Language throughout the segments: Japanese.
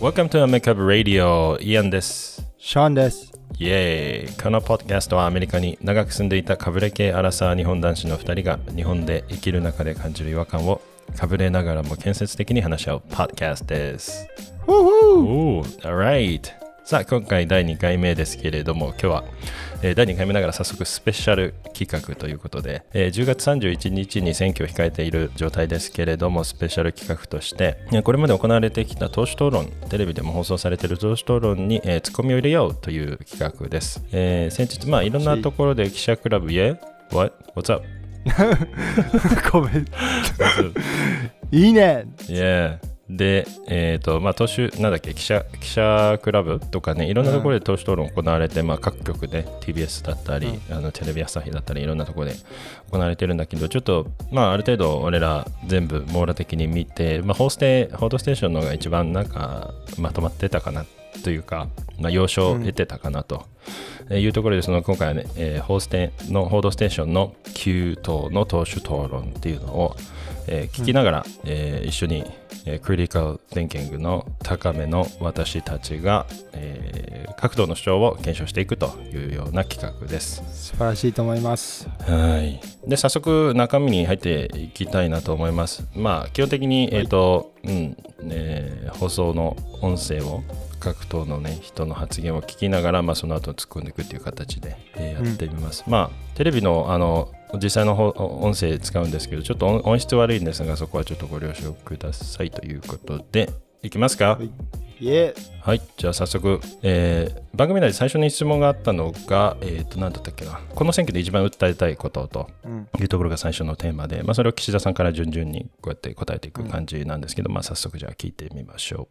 Welcome to Makeup Radio イアンですシャンです。イエーイこのポッドキャストはアメリカに長く住んでいたかぶれ系アラサー日本男子の2人が日本で生きる中で感じる違和感をかぶれながらも建設的に話し合うポッドキャストです。ふうふうおー、alright! さあ、今回第2回目ですけれども、今日は、えー第2回目ながら早速スペシャル企画ということで、えー10月31日に選挙を控えている状態ですけれども、スペシャル企画として、えーこれまで行われてきた党首討論、テレビでも放送されている党首討論に、えーツッコミを入れようという企画です。えー先日、まあ、いろんなところで記者クラブ、Yeah? What? What's up? ごめん。いいね。Yeah. で、えっ、と、まあ、党首、なんだっけ、記者、記者クラブとかね、いろんなところで党首討論行われて、まあ、各局で TBS だったり、あのテレビ朝日だったり、いろんなところで行われてるんだけど、ちょっと、まあ、ある程度、俺ら全部網羅的に見て、まあ、報ステ、報道ステーションのが一番なんか、まとまってたかなというか、まあ、要所を得てたかなと。えーいうところでその今回はね、えー報ステの報道ステーションの旧党の党首討論っていうのを、えー聞きながら、えー一緒に、えークリティカル・テンキングの高めの私たちが、えー各党の主張を検証していくというような企画です。素晴らしいと思います。はい。で、早速中身に入っていきたいなと思います。まあ、基本的に、えっ、と、うん、えー放送の音声を各党のね、人の発言を聞きながら、まあ、その後突っ込んでいくっていう形で、えーやってみます。まあ、テレビの、あの、実際のほ音声使うんですけど、ちょっと音音質悪いんですが、そこはちょっとご了承くださいということで、いきますか。はい。はい、じゃあ早速、えー番組内で最初に質問があったのが、えっ、と、何だったっけな。この選挙で一番訴えたいこととうん。いうところが最初のテーマで、まあ、それを岸田さんから順々にこうやって答えていく感じなんですけど、まあ、早速じゃあ聞いてみましょ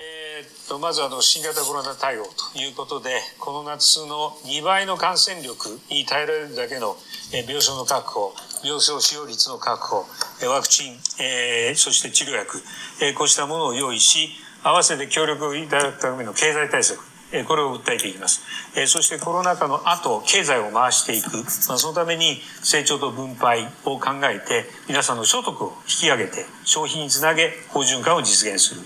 えーっとまずあの新型コロナ対応ということで、この夏の2倍の感染力に耐えられるだけの病床の確保、病床使用率の確保、ワクチン、えそして治療薬、えこうしたものを用意し、合わせて協力をいただくための経済対策、これを訴えていきます。えーそしてコロナ禍の後、経済を回していく。まあ、そのために成長と分配を考えて、皆さんの所得を引き上げて、消費につなげ、好循環を実現する。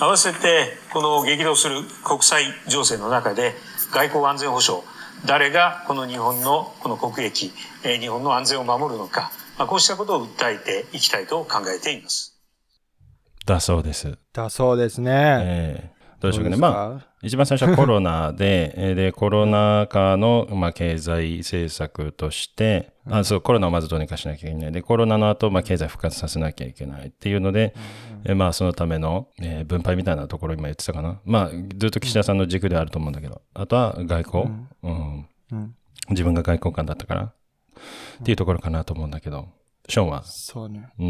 合わせて、この激動する国際情勢の中で、外交安全保障、誰がこの日本のこの国益、えー日本の安全を守るのか、まあ、こうしたことを訴えていきたいと考えています。う。だそうです。だそうですね。えーどうでしょうかね。まあ、一番最初はコロナで、えーで、コロナ禍の、まあ、経済政策として、あそう、コロナをまずどうにかしなきゃいけない。で、コロナの後、まあ、経済復活させなきゃいけないっていうので、えーまあ、そのための、えー分配みたいなところ今言ってたかな。まあ、ずっと岸田さんの軸であると思うんだけど、あとは外交、うん。うん。自分が外交官だったから、っていうところかなと思うんだけど、ショーンは、そうね。うん、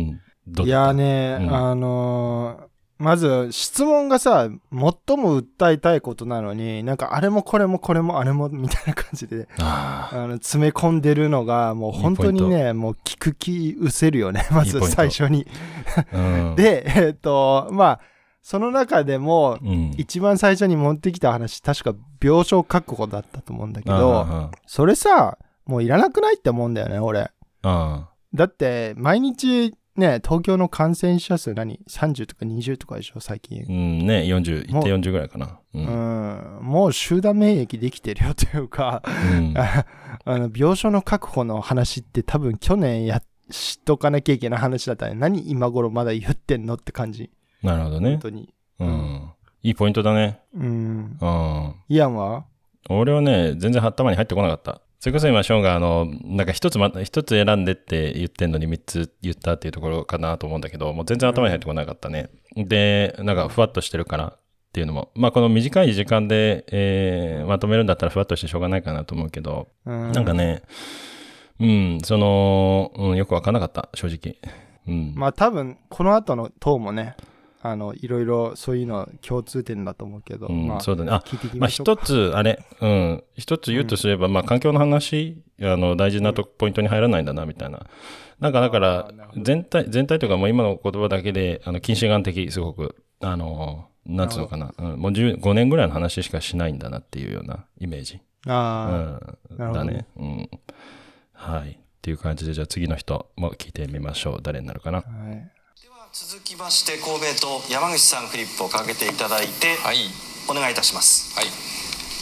いやーね、うん。あのーまず質問がさ、最も訴えたいことなのに、なんかあれもこれもこれもあれもみたいな感じで、ああの詰め込んでるのが、もう本当にね、もう聞く気失せるよね、まず最初に。ーうん、で、えっ、と、まあ、その中でも、うん、一番最初に持ってきた話、確か病床確保だったと思うんだけど、あそれさ、もういらなくないって思うんだよね、俺。だって、毎日、ね、東京の感染者数何 ?30 とか20とかでしょ、最近。うん、ね、40、いって40ぐらいかな。う。うんん、もう集団免疫できてるよというか、うん あの病床の確保の話って多分去年や知っとかなきゃいけない話だったね。何今頃まだ言ってんのって感じ。なるほどね本。当に。うん。いいポイントだね。うん。うん。イアンは？俺はね、全然頭に入ってこなかった。それこそ今、ショーンが、あの、なんか一つま、一つ選んでって言ってんのに三つ言ったっていうところかなと思うんだけど、もう全然頭に入ってこなかったね。で、なんかふわっとしてるからっていうのも、まあこの短い時間で、えーまとめるんだったらふわっとしてしょうがないかなと思うけど、うんなんかね、うん、その、うん、よくわかんなかった、正直。うん。まあ多分この後の党もね、あの、いろいろそういうの共通点だと思うけど、うんまあ、そうだね。あ、聞いていきまあましょうか。一つ、あれ、うん、一つ言うとすれば、まあ環境の話、あの、大事なとポイントに入らないんだな、みたいな。なんかだから全体、全体というかもう今の言葉だけで、あの、近視眼的、すごく、あの、なんつうのかな、うん、もう15年ぐらいの話しかしないんだなっていうようなイメージ。うあん、なるほどだね。うん。はい。っていう感じで、じゃあ次の人も聞いてみましょう。誰になるかな。はい続きまして神戸と山口さんフリップをかけていただいてはい、お願いいたします。はい。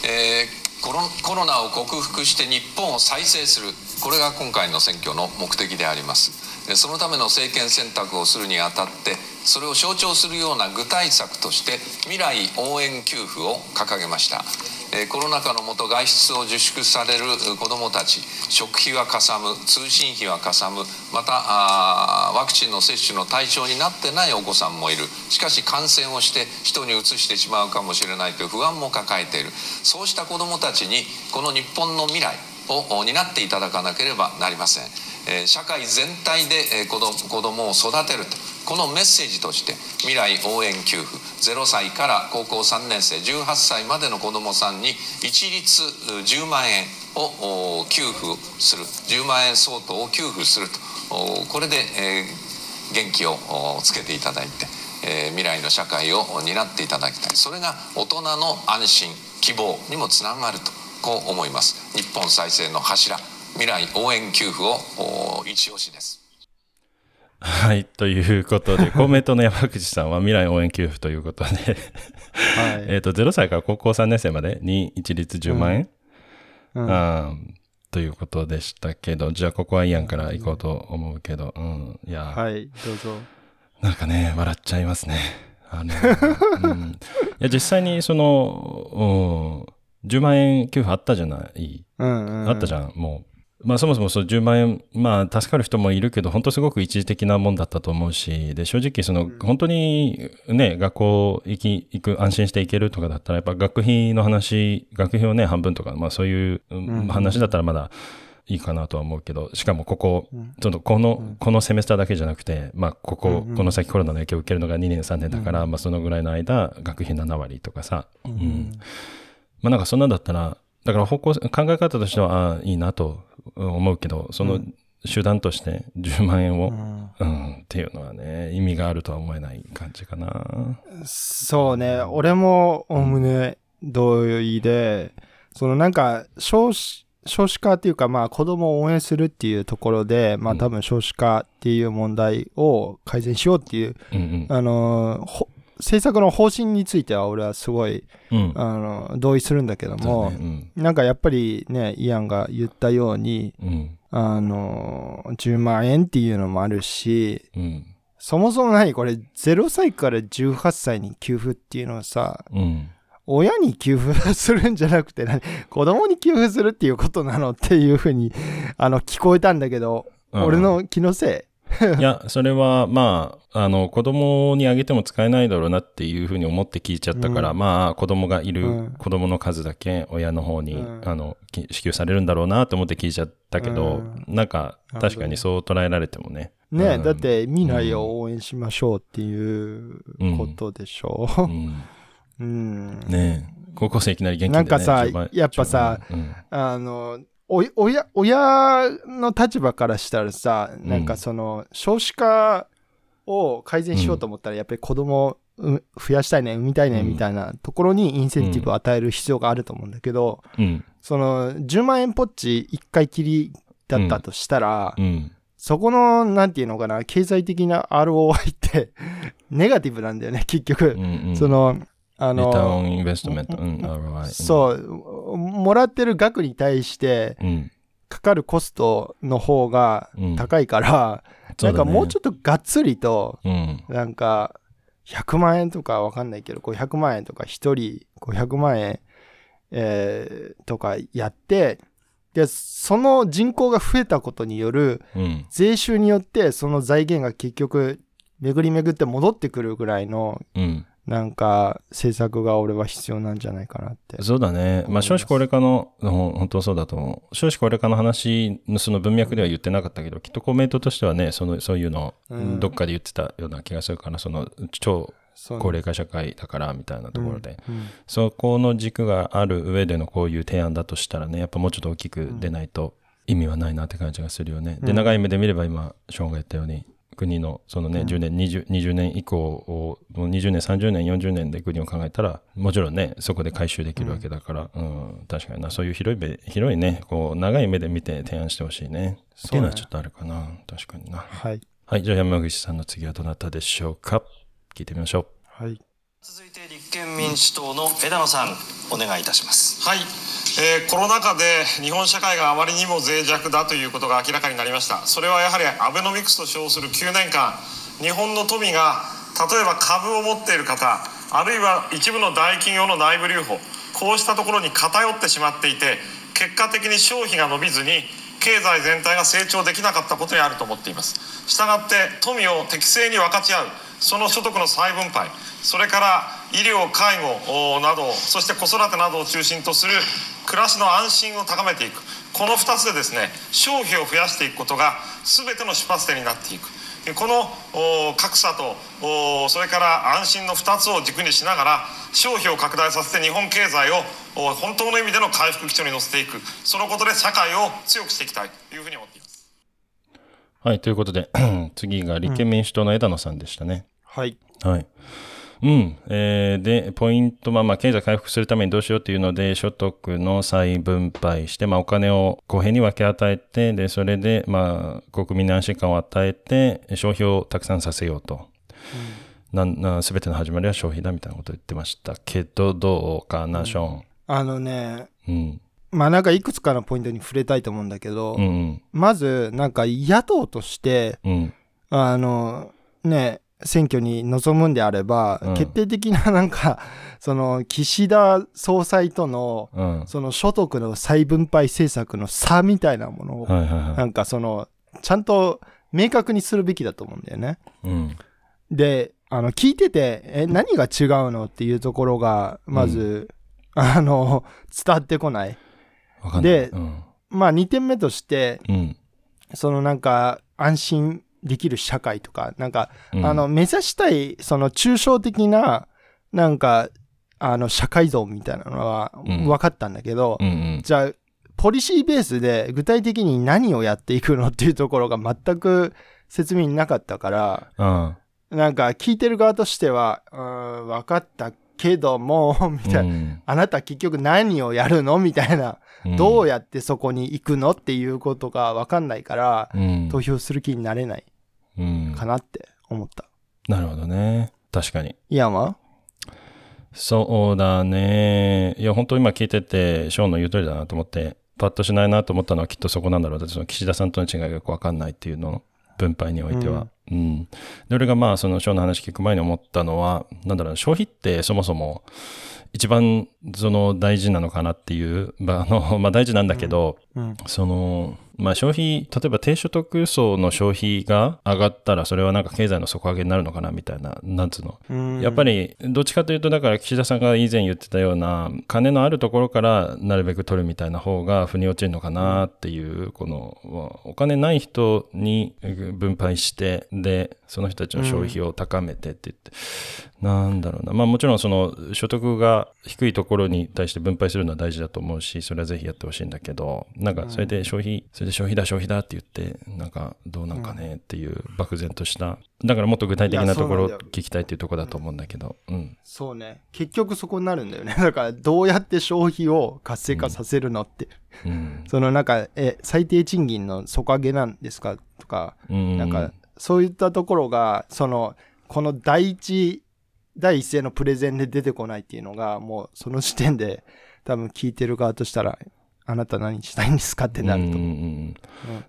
えーコロコロナを克服して日本を再生する。これが今回の選挙の目的であります。でそのための政権選択をするにあたってそれを象徴するような具体策として未来応援給付を掲げました。コロナ禍のもと外出を自粛される子どもたち食費はかさむ通信費はかさむまたあワクチンの接種の対象になってないお子さんもいる。しかし感染をして人にうつしてしまうかもしれないという不安も抱えている。そうした子どもたちにこの日本の未来を担っていただかなければなりません、え社会全体で、子どもを育てると。このメッセージとして未来応援給付。0歳から高校3年生18歳までの子どもさんに一律10万円を給付する。10万円相当を給付すると。これで、え元気をつけていただいて、え未来の社会を担っていただきたい。それが大人の安心希望にもつながると。こう思います。日本再生の柱未来応援給付をお一押しです。はい。ということで、公明党の山口さんは未来応援給付ということで、はい。えっと、0歳から高校3年生までに一律10万円、うん。あーということでしたけど、じゃあここはイアンから行こうと思うけど、うん。いや、はいどうぞ。なんかね、笑っちゃいますね。あの、うん、いや、実際にその、うん、10万円給付あったじゃない、うんうん。あったじゃん、もう。まあそもそもそう10万円、まあ助かる人もいるけど、本当すごく一時的なもんだったと思うし、で、正直その、本当にね、学校行き、行く、安心して行けるとかだったら、やっぱ学費の話、学費をね、半分とか、まあそういううん話だったらまだいいかなとは思うけど、しかもここ、ちょっとこの、このセメスターだけじゃなくて、まあここ、この先コロナの影響を受けるのが2年3年だから、まあそのぐらいの間、学費7割とかさ、うん。まあなんかそんなんだったら、だから方向、考え方としては、ああ、いいなと思うけど、その手段として10万円を、うん、っていうのはね、意味があるとは思えない感じかな。そうね、俺もおおむね同意で、そのなんか少子、少子化っていうか、まあ子供を応援するっていうところで、まあ多分少子化っていう問題を改善しようっていう、うんうん。あの政策の方針については俺はすごい、うん。あの、同意するんだけども、そうねなんかやっぱりね、イアンが言ったように、うん。うん。あの、10万円っていうのもあるし、うん。そもそも何これ、0歳から18歳に給付っていうのはさ、うん。親に給付するんじゃなくて何、子供に給付するっていうことなのっていうふうに、あの、聞こえたんだけど、うん俺の気のせい？や、それは、まあ、あの、子供にあげても使えないだろうなっていうふうに思って聞いちゃったから、うんまあ、子供がいうるん子供の数だけ親の方に、うんあの、き支給されるんだろうなと思って聞いちゃったけど、なんか、確かにそう捉えられてもね。い。ね、うんだって未来を応援しましょうっていうことでしょう。うん。うん。ねえ高校生いきなり元気で、ね、なんかさ10万やっぱさ、10万あの、親、親の立場からしたらさ、んなんかその、少子化を改善しようと思ったら、やっぱり子供増やしたいね、産みたいね、うんみたいなところにインセンティブを与える必要があると思うんだけど。その、10万円ポッチ1回きりだったとしたら、うん。そこの、なんていうのかな、経済的な ROI って、ネガティブなんだよね、結局。うんうん。その、あリターンの、オンインベストメント。うん、ROI。そう、もらってる額に対して、うん。かかるコストの方がうん。高いから、なんかもうちょっっとがっつりと。なんか、100万円とかわかんないけど、500万円とか1人500万円、えーとかやって、で、その人口が増えたことによるうん。税収によって、その財源が結局、巡り巡って戻ってくるぐらいの、うん。なんか、政策が俺は必要なんじゃないかなって。そうだね。まあ、少子高齢化の、本当そうだと思う。少子高齢化の話のその文脈では言ってなかったけど、きっとコメントとしてはね、その、そういうの、うんどっかで言ってたような気がするから、その、超高齢化社会だから、みたいなところで。うんそこの軸がある上でのこういう提案だとしたらね、やっぱもうちょっと大きく出ないと意味はないなって感じがするよね。で、うん長い目で見れば今、ショーンが言ったように、国のそのね、10年20、20年以降を、もう20年、30年、40年で国を考えたら、もちろんね、そこで回収できるわけだから、うん、確かにな、そういう広い目、広いね、こう、長い目で見て提案してほしいね。っていうのはちょっとあるかな。確かにな。はい。はい、じゃあ山口さんの次はどなたでしょうか聞いてみましょはい。続いて立憲民主党の枝野さんお願いいたします。はい、えーコロナ禍で日本社会があまりにも脆弱だということが明らかになりました。それはやはりアベノミクスと称する9年間日本の富が例えば株を持っている方あるいは一部の大企業の内部留保こうしたところに偏ってしまっていて結果的に消費が伸びずに経済全体が成長できなかったことにあると思っています。したがって富を適正に分かち合うその所得の再分配それから医療介護などそして子育てなどを中心とする暮らしの安心を高めていくこの2つでですね消費を増やしていくことが全ての出発点になっていくこの格差とそれから安心の2つを軸にしながら消費を拡大させて日本経済を本当の意味での回復基調に乗せていくそのことで社会を強くしていきたいというふうに思っています。はい、ということで、次が立憲民主党の枝野さんでしたね。はい。はい。うん。えーで、ポイントは、まあ、経済回復するためにどうしようっていうので、所得の再分配して、まあ、お金を公平に分け与えて、で、それで、まあ、国民に安心感を与えて、消費をたくさんさせようと。なんな全ての始まりは消費だみたいなことを言ってましたけど、どうかな、ショーン。あのね、うん。まあなんかいくつかのポイントに触れたいと思うんだけど、うんうん。まずなんか野党として、うん。あの、ね、選挙に臨むんであれば、うん決定的ななんか、その岸田総裁との、うん。その所得の再分配政策の差みたいなものを、はいはいはなんかその、ちゃんと明確にするべきだと思うんだよね。い。うん。で、あの、聞いてて、え、何が違うのっていうところが、まず、あの、伝わってこない。ない。でうん。まあ、2点目として、うん。そのなんか、安心できる社会とか、なんか、うん。あの、目指したい、その抽象的な、なんか、あの、社会像みたいなのはうん。分かったんだけど、うんうん。じゃあ、ポリシーベースで具体的に何をやっていくのっていうところが全く説明になかったから、あなんか聞いてる側としては、うーん、分かったけども、みあ。たいな、うん。あなた結局何をやるのみたいな、うん。どうやってそこに行くのっていうことが分かんないから、うん。投票する気になれない。うんかなって思った。なるほどね。確かに。イアンは？そうだね。いや、本当今聞いてて、ショーンの言う通りだなと思って、パッとしないなと思ったのはきっとそこなんだろう。だってその岸田さんとの違いがよくわかんないっていうの、分配においては。うん。で、俺がまあ、そのショーンの話聞く前に思ったのは、なんだろうな、消費ってそもそも、一番その大事なのかなっていう、まあ、あの、まあ大事なんだけど、うん。その、まあ消費、例えば低所得層の消費が上がったら、それはなんか経済の底上げになるのかなみたいな、なんつうの？うんやっぱり、どっちかというと、だから岸田さんが以前言ってたような、金のあるところからなるべく取るみたいな方が腑に落ちるのかなっていう、この、お金ない人に分配して、で、その人たちの消費を高めてって言って、なんだろうな。まあもちろんその所得が低いところに対して分配するのは大事だと思うし、それはぜひやってほしいんだけど、なんかそれで消費、それで消費だ消費だって言って、なんかどうなんかねっていう漠然とした、だからもっと具体的なところ聞きたいっていうところだと思うんだけど、うん。そうね。結局そこになるんだよね。だから、どうやって消費を活性化させるのって。うん。そのなんか、え、最低賃金の底上げなんですかとか、うん。なんか、そういったところが、その、この第一、第一声のプレゼンで出てこないっていうのが、もうその時点で、多分聞いてる側としたら、あなた何したいんですかってなると思う。うんうん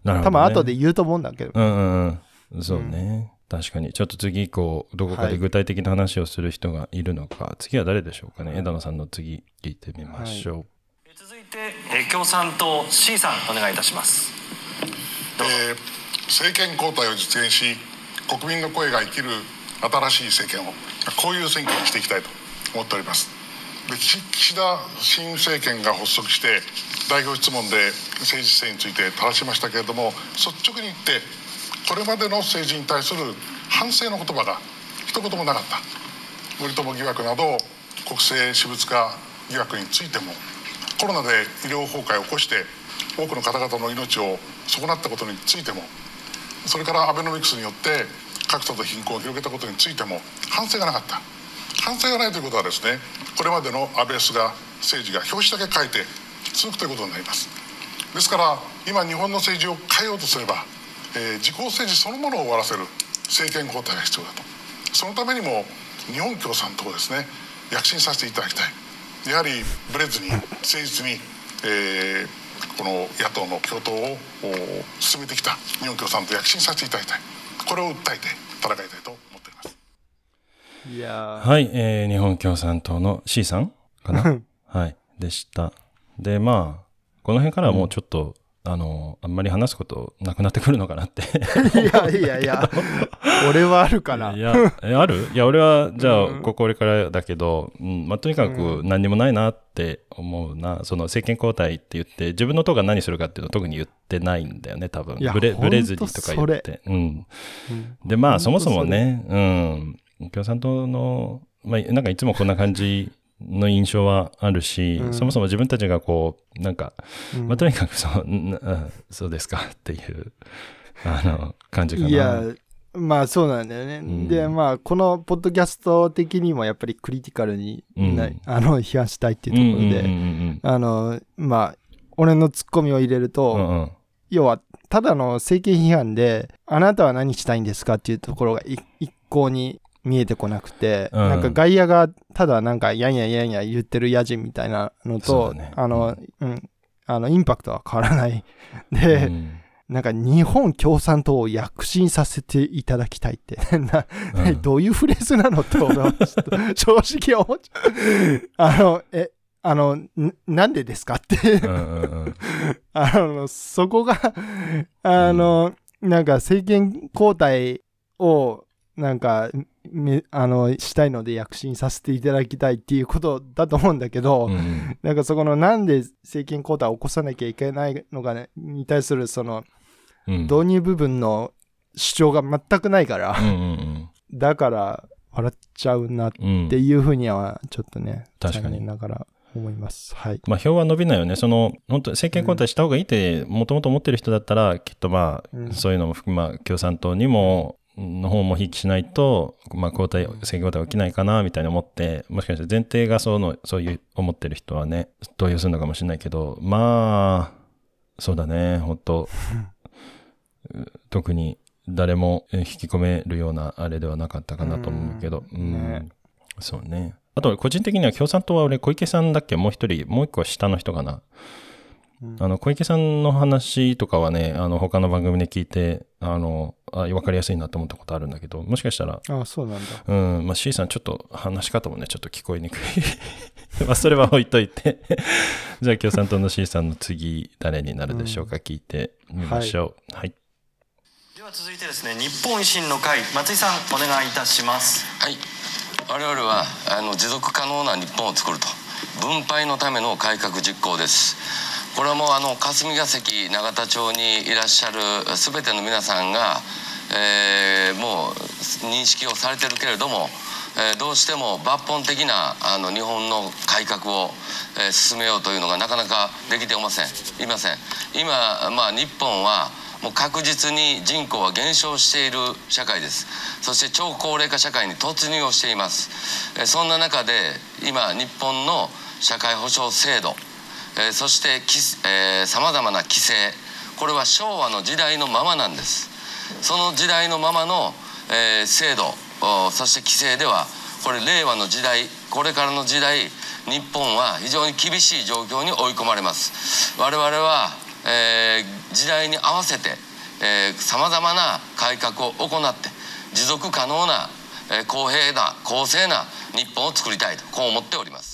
うん多分後で言うと思うんだけど。うんうんうん。そうね。確かに。ちょっと次以降、どこかで具体的な話をする人がいるのか。次は誰でしょうかね。枝野さんの次、聞いてみましょう。え続いてえ共産党 C さんお願いいたしますえー政権交代を実現し国民の声が生きる新しい政権をこういう選挙にしていきたいと思っておりますで岸田新政権が発足して代表質問で政治姿勢について正しましたけれども率直に言ってこれまでの政治に対する反省の言葉が一言もなかった。森友疑惑など国政私物化疑惑についてもコロナで医療崩壊を起こして多くの方々の命を損なったことについてもそれからアベノミクスによって格差と貧困を広げたことについても反省がなかった。反省がないということはですねこれまでの安倍菅政治が表紙だけ変えて続くということになります。ですから今日本の政治を変えようとすれば、えー、自公政治そのものを終わらせる政権交代が必要だと。そのためにも日本共産党をですね躍進させていただきたい。やはりブレずに誠実に、えーこの野党の共闘を進めてきた日本共産党躍進させていただきたい。これを訴えて戦いたいいやはい、えー、日本共産党の C さんかな？はいでした。でまあこの辺からはもうちょっと、あの、あんまり話すことなくなってくるのかなって。いやいやいや、俺はあるかな。いや、えある？いや、俺は、じゃあ、ここ俺からだけど、うん、まあ、とにかく何にもないなって思うな。その政権交代って言って、自分の党が何するかっていうのを特に言ってないんだよね、多分。ブレブレずにとか言って。うん。で、まあ、そもそもね、うん、共産党の、まあ、なんかいつもこんな感じの印象はあるし、うん、そもそも自分たちがこう、なんか、うん、まあ、とにかくそう、そうですかっていう、あの、感じかな。いや、まあそうなんだよね。うん、で、まあ、このポッドキャスト的にもやっぱりクリティカルに、あの、批判したいっていうところで、あの、まあ、俺のツッコミを入れると、うんうん、要は、ただの政権批判で、あなたは何したいんですかっていうところが一向に見えてこなくて、うん、なんか外野がただなんかやんややんや言ってる野人みたいなのと、ね、あの、うん、あの、インパクトは変わらない。で、うん、なんか日本共産党を躍進させていただきたいって。な、うん、どういうフレーズなのって俺は 正直思っちゃう。あの、え、あの、なんでですかって。あの、そこが、あの、なんか政権交代を、なんか、あのしたいので躍進させていただきたいっていうことだと思うんだけど、うん、なんかそこのなんで政権交代を起こさなきゃいけないのか、ね、に対するその、導入部分の主張が全くないから、うんうんうん、だから笑っちゃうなっていうふうにはちょっとね、うん、確かにながら思います。はい。まあ、票は伸びないよね。その、本当政権交代した方がいいって、もともと思ってる人だったら、きっとまあ、うん、そういうのも含ま、共産党にも、の方も引きしないと、まあ、交代、政権交代起きないかな、みたいに思って、もしかして前提がその、そういう思ってる人はね、投与するのかもしれないけど、まあ、そうだね、本当。特に誰も引き込めるようなあれではなかったかなと思うけど、うん、ね、そうね。あと、個人的には共産党は俺、小池さんだっけ？もう一人、もう一個下の人かな？あの、小池さんの話とかはね、あの、他の番組で聞いて、あの、あ、わかりやすいなと思ったことあるんだけど、もしかしたら、あそうなんだ。うん、まあ C さんちょっと話し方もね、ちょっと聞こえにくい。まあそれは置いといて じゃあ共産党の C さんの次、誰になるでしょうか、うん、聞いてみましょう。はい、はい。では続いてですね、日本維新の会、松井さん、お願いいたします。はい。我々は、あの、持続可能な日本を作ると。分配のための改革実行です。これはもうあの霞が関永田町にいらっしゃる全ての皆さんが、えー、もう認識をされてるけれども、えー、どうしても抜本的なあの日本の改革を、えー、進めようというのがなかなかできていません。いません。今、まあ、日本はもう確実に人口は減少している社会です。そして超高齢化社会に突入をしています、そんな中で今日本の社会保障制度えー、そしてさまざまな規制これは昭和の時代のままなんです。その時代のままの、えー、制度。そして規制ではこれ令和の時代。これからの時代日本は非常に厳しい状況に追い込まれます。我々は、えー、時代に合わせてさまざまな改革を行って持続可能な、えー、公平な公正な日本を作りたいとこう思っております。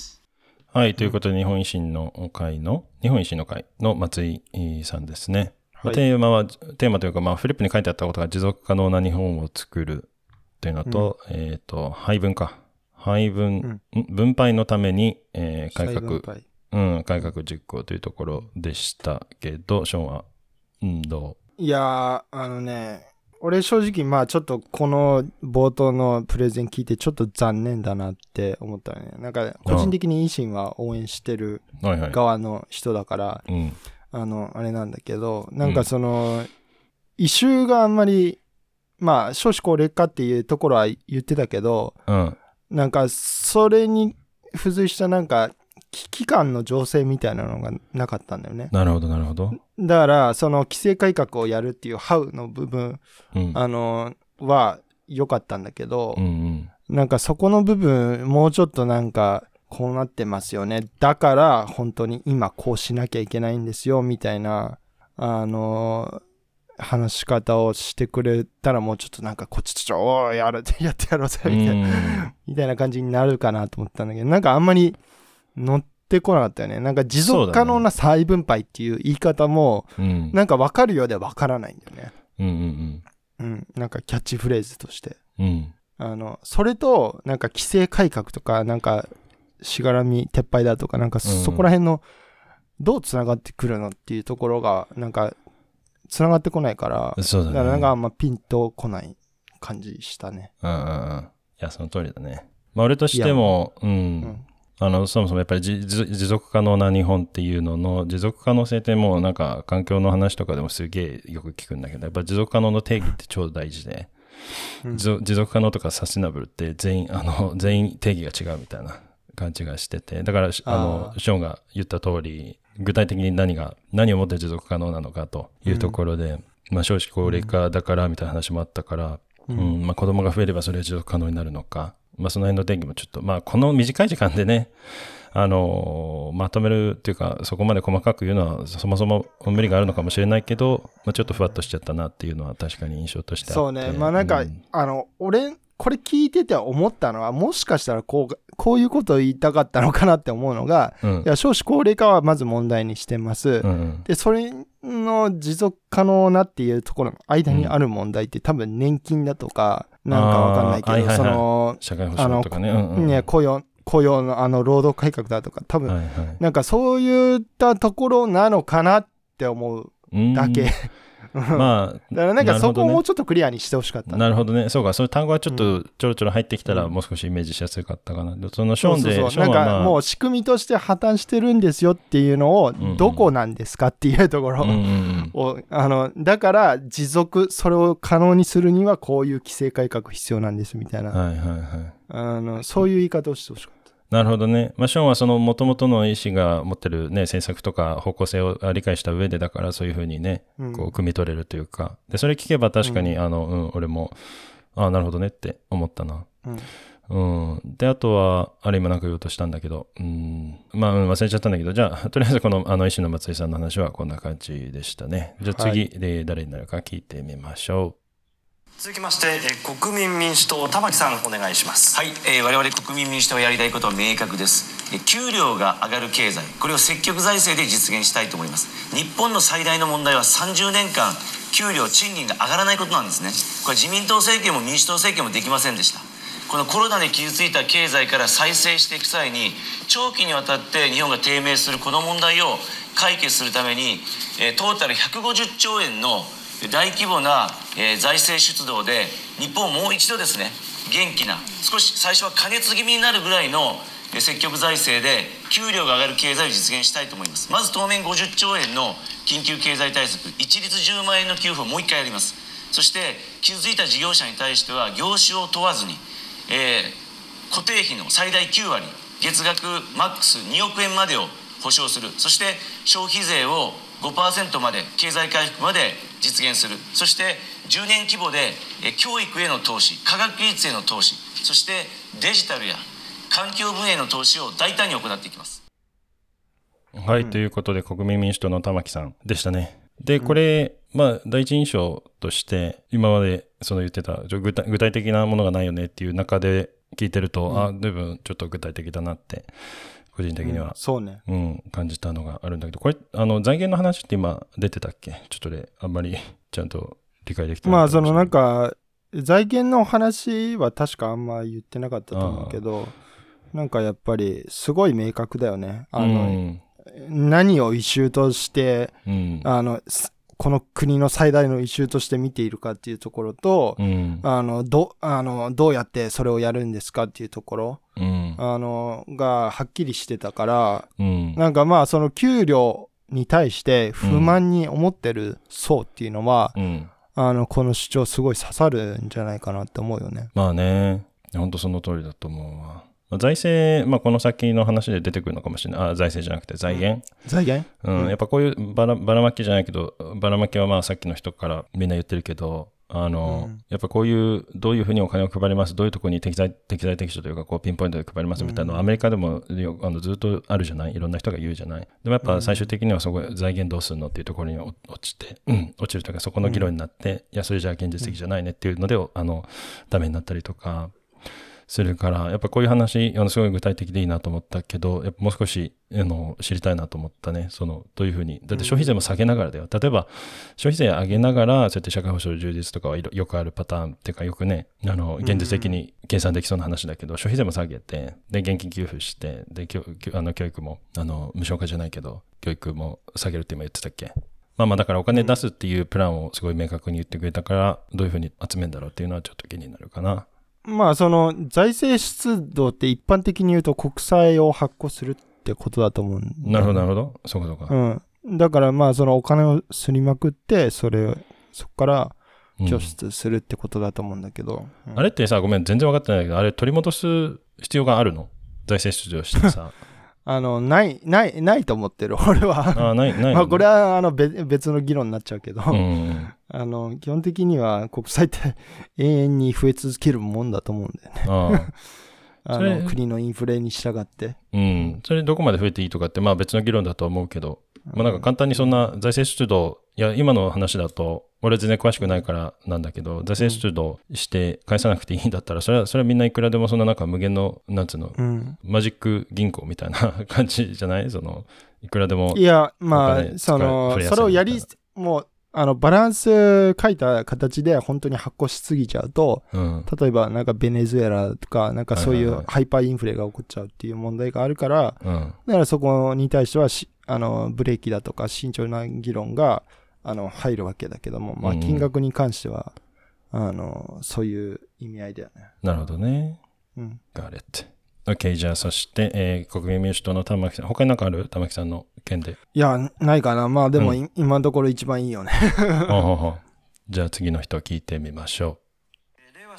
はい、ということで、日本維新の会の、日本維新の会の松井さんですね。はい、テーマは、テーマというか、まあ、フリップに書いてあったことが持続可能な日本を作るというのと、うん、えっ、ー、と、配分か。配分、うん、分配のために、えー、改革、うん、改革実行というところでしたけど、ショーンは、うん、どう？いやー、あのね、俺正直まあちょっとこの冒頭のプレゼン聞いてちょっと残念だなって思ったね。なんか個人的に維新は応援してる側の人だから、あの、あれなんだけど、なんかその、異臭があんまり、まあ、少子高齢化っていうところは言ってたけど、うん。なんか、それに付随したなんか、危機感の情勢みたいなのがなかったんだよね。なるほど、なるほど。だから、その規制改革をやるっていうハウの部分、うん。あの、は良かったんだけどうん、うん。なんかそこの部分、もうちょっとなんか、こうなってますよね。だから、本当に今こうしなきゃいけないんですよ、みたいな、あの、話し方をしてくれたらもうちょっとなんかこっちとちょ、おーやる、やってやろうぜ、みたいな、みたいな感じになるかなと思ったんだけど、なんかあんまり乗ってこなかったよね。なんか持続可能な再分配っていう言い方も、うん。なんか分かるようで分からないんだよね。うんうんうん。なんかキャッチフレーズとして。うん。うん。あの、それと、なんか規制改革とか、なんか、しがらみ撤廃だとか、なんかうんそこら辺の、どう繋がってくるのっていうところが、なんか、繋がってこないから、そうだね。だからなんかあんまピンとこない感じしたね。うんうんうん。いや、その通りだね。まあ、俺としても、うん。うんあの、そもそもやっぱり持続可能な日本っていうのの、持続可能性ってもうなんか環境の話とかでもすげえよく聞くんだけど、やっぱ持続可能の定義って超大事で、うん。持続可能とかサステナブルって全員、あの、全員定義が違うみたいな感じがしてて、だから、あのあ、ショーンが言った通り、具体的に何が、何をもって持続可能なのかというところで、まあ少子高齢化だからみたいな話もあったから、うん、まあ子供が増えればそれは持続可能になるのか、まあその辺の定義もちょっと、まあこの短い時間でね、あのまとめるっていうか、そこまで細かく言うのは、そもそも無理があるのかもしれないけど、まあ、ちょっとふわっとしちゃったなっていうのは確かに印象としてあって。そうね。まあなんか、うんあの、俺、これ聞いてて思ったのは、もしかしたらこう、こういうことを言いたかったのかなって思うのが、うんいや、少子高齢化はまず問題にしてます。うんうんで、それの持続可能なっていうところの間にある問題って、多分年金だとか、なんかわかんないけど、はいはいはいその、社会保障とかね。うんうんね、雇用、雇用のあの、労働改革だとか、多分、はいはいなんかそういったところなのかなって思ううんだけ。まあ、だからなんかそこをもなうちょっとクリアにしてほしかった。なるほどね。そうか、そういう単語はちょっとちょろちょろ入ってきたら、うんもう少しイメージしやすかったかな。そのショーンで、そうそうそうなんかもう仕組みとして破綻してるんですよっていうのをどこなんですかっていうところうんうんうん をあのだから持続それを可能にするにはこういう規制改革必要なんですみたいなはいはいはい。あのそういう言い方をしてほしかった。なるほどね。まあ、ショーンはその元々の意思が持ってるね、政策とか方向性を理解した上でだからそういうふうにね、うんこう、汲み取れるというか。で、それ聞けば確かに、あの、うん、俺も、ああ、なるほどねって思ったな。うんうん。で、あとは、あれ今なんか言おうとしたんだけど、うん。まあ、うん、忘れちゃったんだけど、じゃあ、とりあえずこの、あの、医師の松井さんの話はこんな感じでしたね。じゃあ次、で誰になるか聞いてみましょ続きましてえー国民民主党玉木さんお願いします。はい、えー我々国民民主党やりたいことは明確です、えー給料が上がる経済これを積極財政で実現したいと思います。日本の最大の問題は30年間給料賃金が上がらないことなんですね。これ自民党政権も民主党政権もできませんでした。このコロナで傷ついた経済から再生していく際に長期にわたって日本が低迷するこの問題を解決するために、えートータル150兆円の大規模な、えー財政出動で日本をもう一度ですね元気な少し最初は過熱気味になるぐらいの積極財政で給料が上がる経済を実現したいと思います。まず当面50兆円の緊急経済対策一律10万円の給付をもう一回やります。そして傷ついた事業者に対しては業種を問わずに、えー固定費の最大9割月額マックス2億円までを保証する。そして消費税を5%まで経済回復まで実現するそして10年規模でえー教育への投資科学技術への投資そしてデジタルや環境分野への投資を大胆に行っていきますう。はい、ということで、国民民主党の玉木さんでしたね。で、これ、まあ、第一印象として、今までその言ってた、ちょ具体具体的なものがないよねっていう中で聞いてると、あ、随分ちょっと具体的だなって、個人的には、そうね。うん、感じたのがあるんだけど、これ、あの、財源の話って今出てたっけ？ちょっとで、あんまり ちゃんと理解できてまあそのなんか、か財源の話は確かあんま言ってなかったと思うけどなんかやっぱりすごい明確だよね。あの、うん。何をイシューとしてうん、あのすこの国の最大のイシューとして見ているかっていうところと、うん、あのどあのどうやってそれをやるんですかっていうところうん、あのがはっきりしてたからうん、なんかまあその給料に対して不満に思ってる層っていうのは、うん、あの、この主張すごい刺さるんじゃないかなって思うよね。まあね、本当その通りだと思うわ。まあ財政、まあ、この先の話で出てくるのかもしれない。あ、財政じゃなくて財源。財源？うん、やっぱこういうばらばらまきじゃないけど、ばらまきはまあさっきの人からみんな言ってるけど、あの、うん。やっぱこういう、どういうふうにお金を配ります、どういうところに適材適材適所というか、こうピンポイントで配ります？みたいなのは、アメリカでもよあのずっとあるじゃない？いろんな人が言うじゃない？でもやっぱ最終的にはそこ、財源どうするのっていうところに落落ちて、うん、落ちるというか、そこの議論になって、いや、それじゃあ現実的じゃないねっていうので、あの、ダメになったりとか、するから、やっぱこういう話、あのすごい具体的でいいなと思ったけど、やっぱもう少しあの知りたいなと思ったね。その、どういうふうに。だって消費税も下げながらだよ。例えば、消費税上げながら、そうやって社会保障充実とかはいろよくあるパターンっていうか、よくね、あの、現実的に計算できそうな話だけど、消費税も下げて、で、現金給付して、で、教教あの教育も、あの、無償化じゃないけど、教育も下げるって今言ってたっけ？まあまあだからお金出すっていうプランをすごい明確に言ってくれたから、どういうふうに集めるんだろうっていうのはちょっと気になるかな。まあ、その、財政出動って一般的に言うと国債を発行するってことだと思うなるほど、なるほど。そうかそうか。うん。だからまあ、そのお金をすりまくって、それを、そこからうん拠出するってことだと思うんだけど。うんあれってさ、ごめん、全然分かってないけど、あれ取り戻す必要があるの？財政出動してさ。あの、ない、ない、ないと思ってる、俺は。あない、ない。まあ、これは、あの、別別の議論になっちゃうけど、うんうん あの、基本的には国債って永遠に増え続けるもんだと思うんだよね。うん。あの、国のインフレに従って。うん。それどこまで増えていいとかって、まあ別の議論だと思うけど、まあなんか簡単にそんな財政出動、いや、今の話だと、俺全然詳しくないからなんだけど、財政出動して返さなくていいんだったら、それは、それはみんないくらでもそんななんか無限の、なんつうの、うん。マジック銀行みたいな感じじゃない？その、いくらでも。いや、まあ、そのそれをやりもう、あの、バランス書いた形で本当に発行しすぎちゃうと、うん。例えばなんかベネズエラとか、なんかそういうはいハイパーインフレが起こっちゃうっていう問題があるから、うん。だからそこに対してはし、あの、ブレーキだとか慎重な議論が、あの、入るわけだけども、まあ、うん金額に関しては、あの、そういう意味合いだよね。なるほどね。うん。Got it. OK, じゃあそして、えー国民民主党の玉木さん。他に何かある？玉木さんの件で。いや、ないかな。まあでも、うんい今のところ一番いいよね。ほうほうほうじゃあ次の人聞いてみましょ令和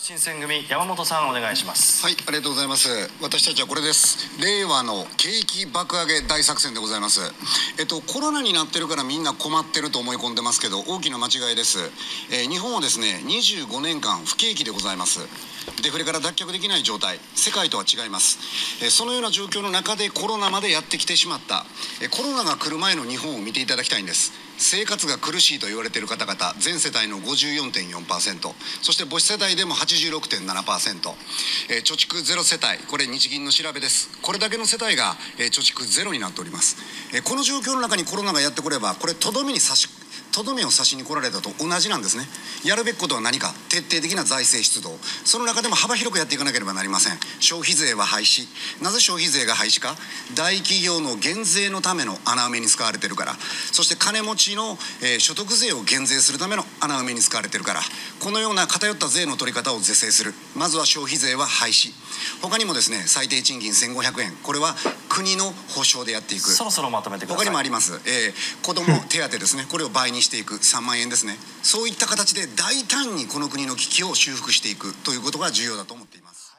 新選組山本さんお願いしますはい、ありがとうございます。私たちはこれです。令和の景気爆上げ大作戦でございます。えっと、コロナになってるからみんな困ってると思い込んでますけど、大きな間違いです。えー日本はですね、25年間不景気でございます。デフレから脱却できない状態、世界とは違います。そのような状況の中でコロナまでやってきてしまった。コロナが来る前の日本を見ていただきたいんです。生活が苦しいと言われている方々全世帯の54.4%そして母子世帯でも86.7%、え貯蓄ゼロ世帯これ日銀の調べですこれだけの世帯が、え貯蓄ゼロになっております、えこの状況の中にコロナがやってくればこれとどめに差しとどめを刺しに来られたと同じなんですね。やるべきことは何か徹底的な財政出動。その中でも幅広くやっていかなければなりません。消費税は廃止。なぜ消費税が廃止か。大企業の減税のための穴埋めに使われてるから。そして金持ちの、えー所得税を減税するための穴埋めに使われてるから。このような偏った税の取り方を是正する。まずは消費税は廃止。他にもですね最低賃金1500円。これは国の保証でやっていく。そろそろまとめてください。他にもあります、えー子ども手当ですね。これを倍にしていく3万円ですねそういった形で大胆にこの国の危機を修復していくということが重要だと思っています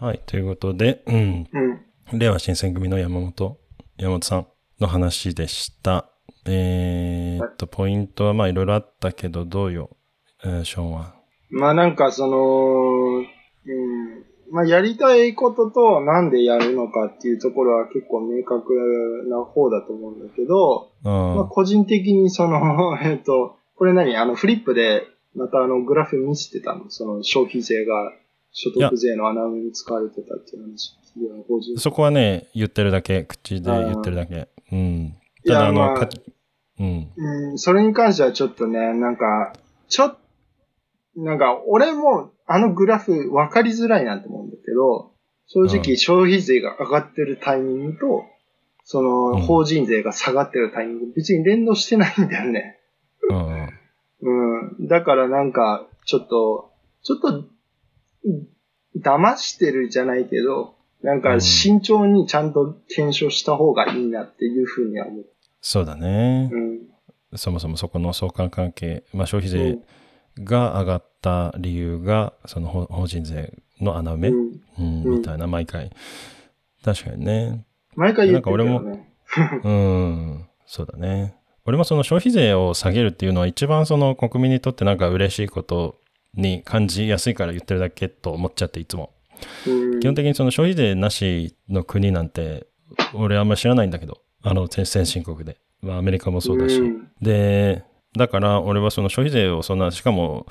う。はい。ということで、うん。うん。令和新選組の山本、山本さんの話でした。えーっと、ポイントはまあいろいろあったけど、どうよ、えーショーンは？まあなんかその、うん、まあやりたいこととなんでやるのかっていうところは結構明確な方だと思うんだけど、うん。まあ個人的にその、えっと、これ何？あのフリップでまたあのグラフ見せてたの？その消費税が所得税の穴埋めに使われてたっていう話。そこはね、言ってるだけ、口で言ってるだけ。うん。ただ、あの、まあかうん。うん、それに関してはちょっとね、なんか、ちょっ、なんか、俺もあのグラフ分かりづらいなと思うんだけど、正う直ん消費税が上がってるタイミングと、そうんの法人税が下がってるタイミング、別に連動してないんだよね。うん。うん。だからなんか、ちょっと、ちょっと、うん騙してるじゃないけど、なんか慎重にちゃんと検証した方がいいなっていうふうには思う。そうだね。うん。そもそもそこの相関関係、まあ消費税が上がった理由が、その法法人税の穴埋め、うんうんうんみたいな、毎回。確かにね。毎回言ってるけなんかどね。うん、そうだね。俺もその消費税を下げるっていうのは一番その国民にとってなんか嬉しいことに感じやすいから言ってるだけと思っちゃっていつも。うん基本的にその消費税なしの国なんて俺あんまり知らないんだけど、あの先先進国で。まあアメリカもそうだし。うんで、だから俺はその消費税をそんな、しかも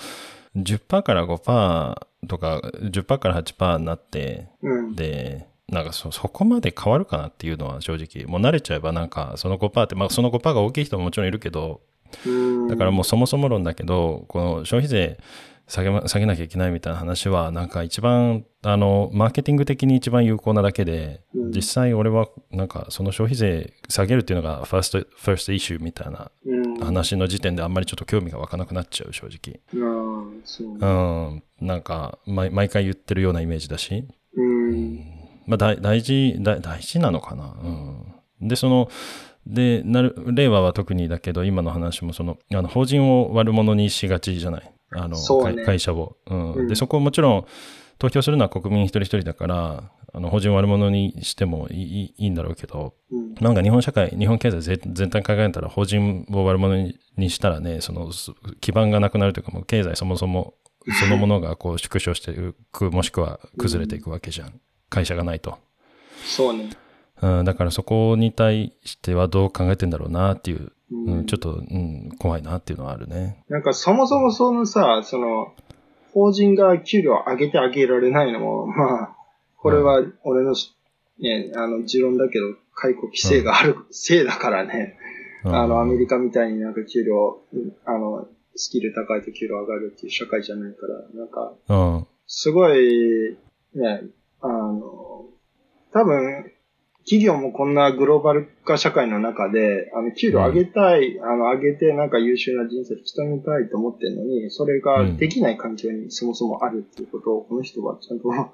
10%から5%とか10%から8%になって、うん。で、なんかそそこまで変わるかなっていうのは正直、もう慣れちゃえばなんかその5%って、まあその5%が大きい人ももちろんいるけど、うん。だからもうそもそも論だけど、この消費税下げ,、ま、下げなきゃいけないみたいな話は、なんか一番、あの、マーケティング的に一番有効なだけで、うん実際俺はなんかその消費税下げるっていうのがファースト、ファーストイシューみたいなうん話の時点であんまりちょっと興味が湧かなくなっちゃう、正直。うんそううん。なんか、毎毎回言ってるようなイメージだし。うんまあ、大大事大、大事なのかな。うん。で、その、で、なる、令和は特にだけど、今の話も、その、あの、法人を悪者にしがちじゃない。あの、ね会会社を、うん。うんで、そこをもちろん、投票するのは国民一人一人だから、あの、法人を悪者にしてもいいいいいんだろうけど、うんなんか日本社会、日本経済全全体考えたら、法人を悪者ににしたらね、その、す基盤がなくなるというか、もう経済そもそも、そのものがこう縮小していく、もしくは崩れていくわけじゃん。会社がないと。そうね。うん、だからそこに対してはどう考えてんだろうなっていう、うんうん、ちょっと、うん、怖いなっていうのはあるね。なんかそもそもそのさ、その、法人が給料上げてあげられないのも、まあ、これは俺のし、ね、あの、持論だけど、解雇規制があるせいだからね。うんあの、アメリカみたいになんか給料、うんあの、スキル高いと給料上がるっていう社会じゃないから、なんか、うん、すごい、ね、あの、多分、企業もこんなグローバル化社会の中で、あの、給料上げたい、あの、上げてなんか優秀な人生を引き止めたいと思ってるのに、それができない環境にそもそもあるっていうことを、この人はちゃんと分か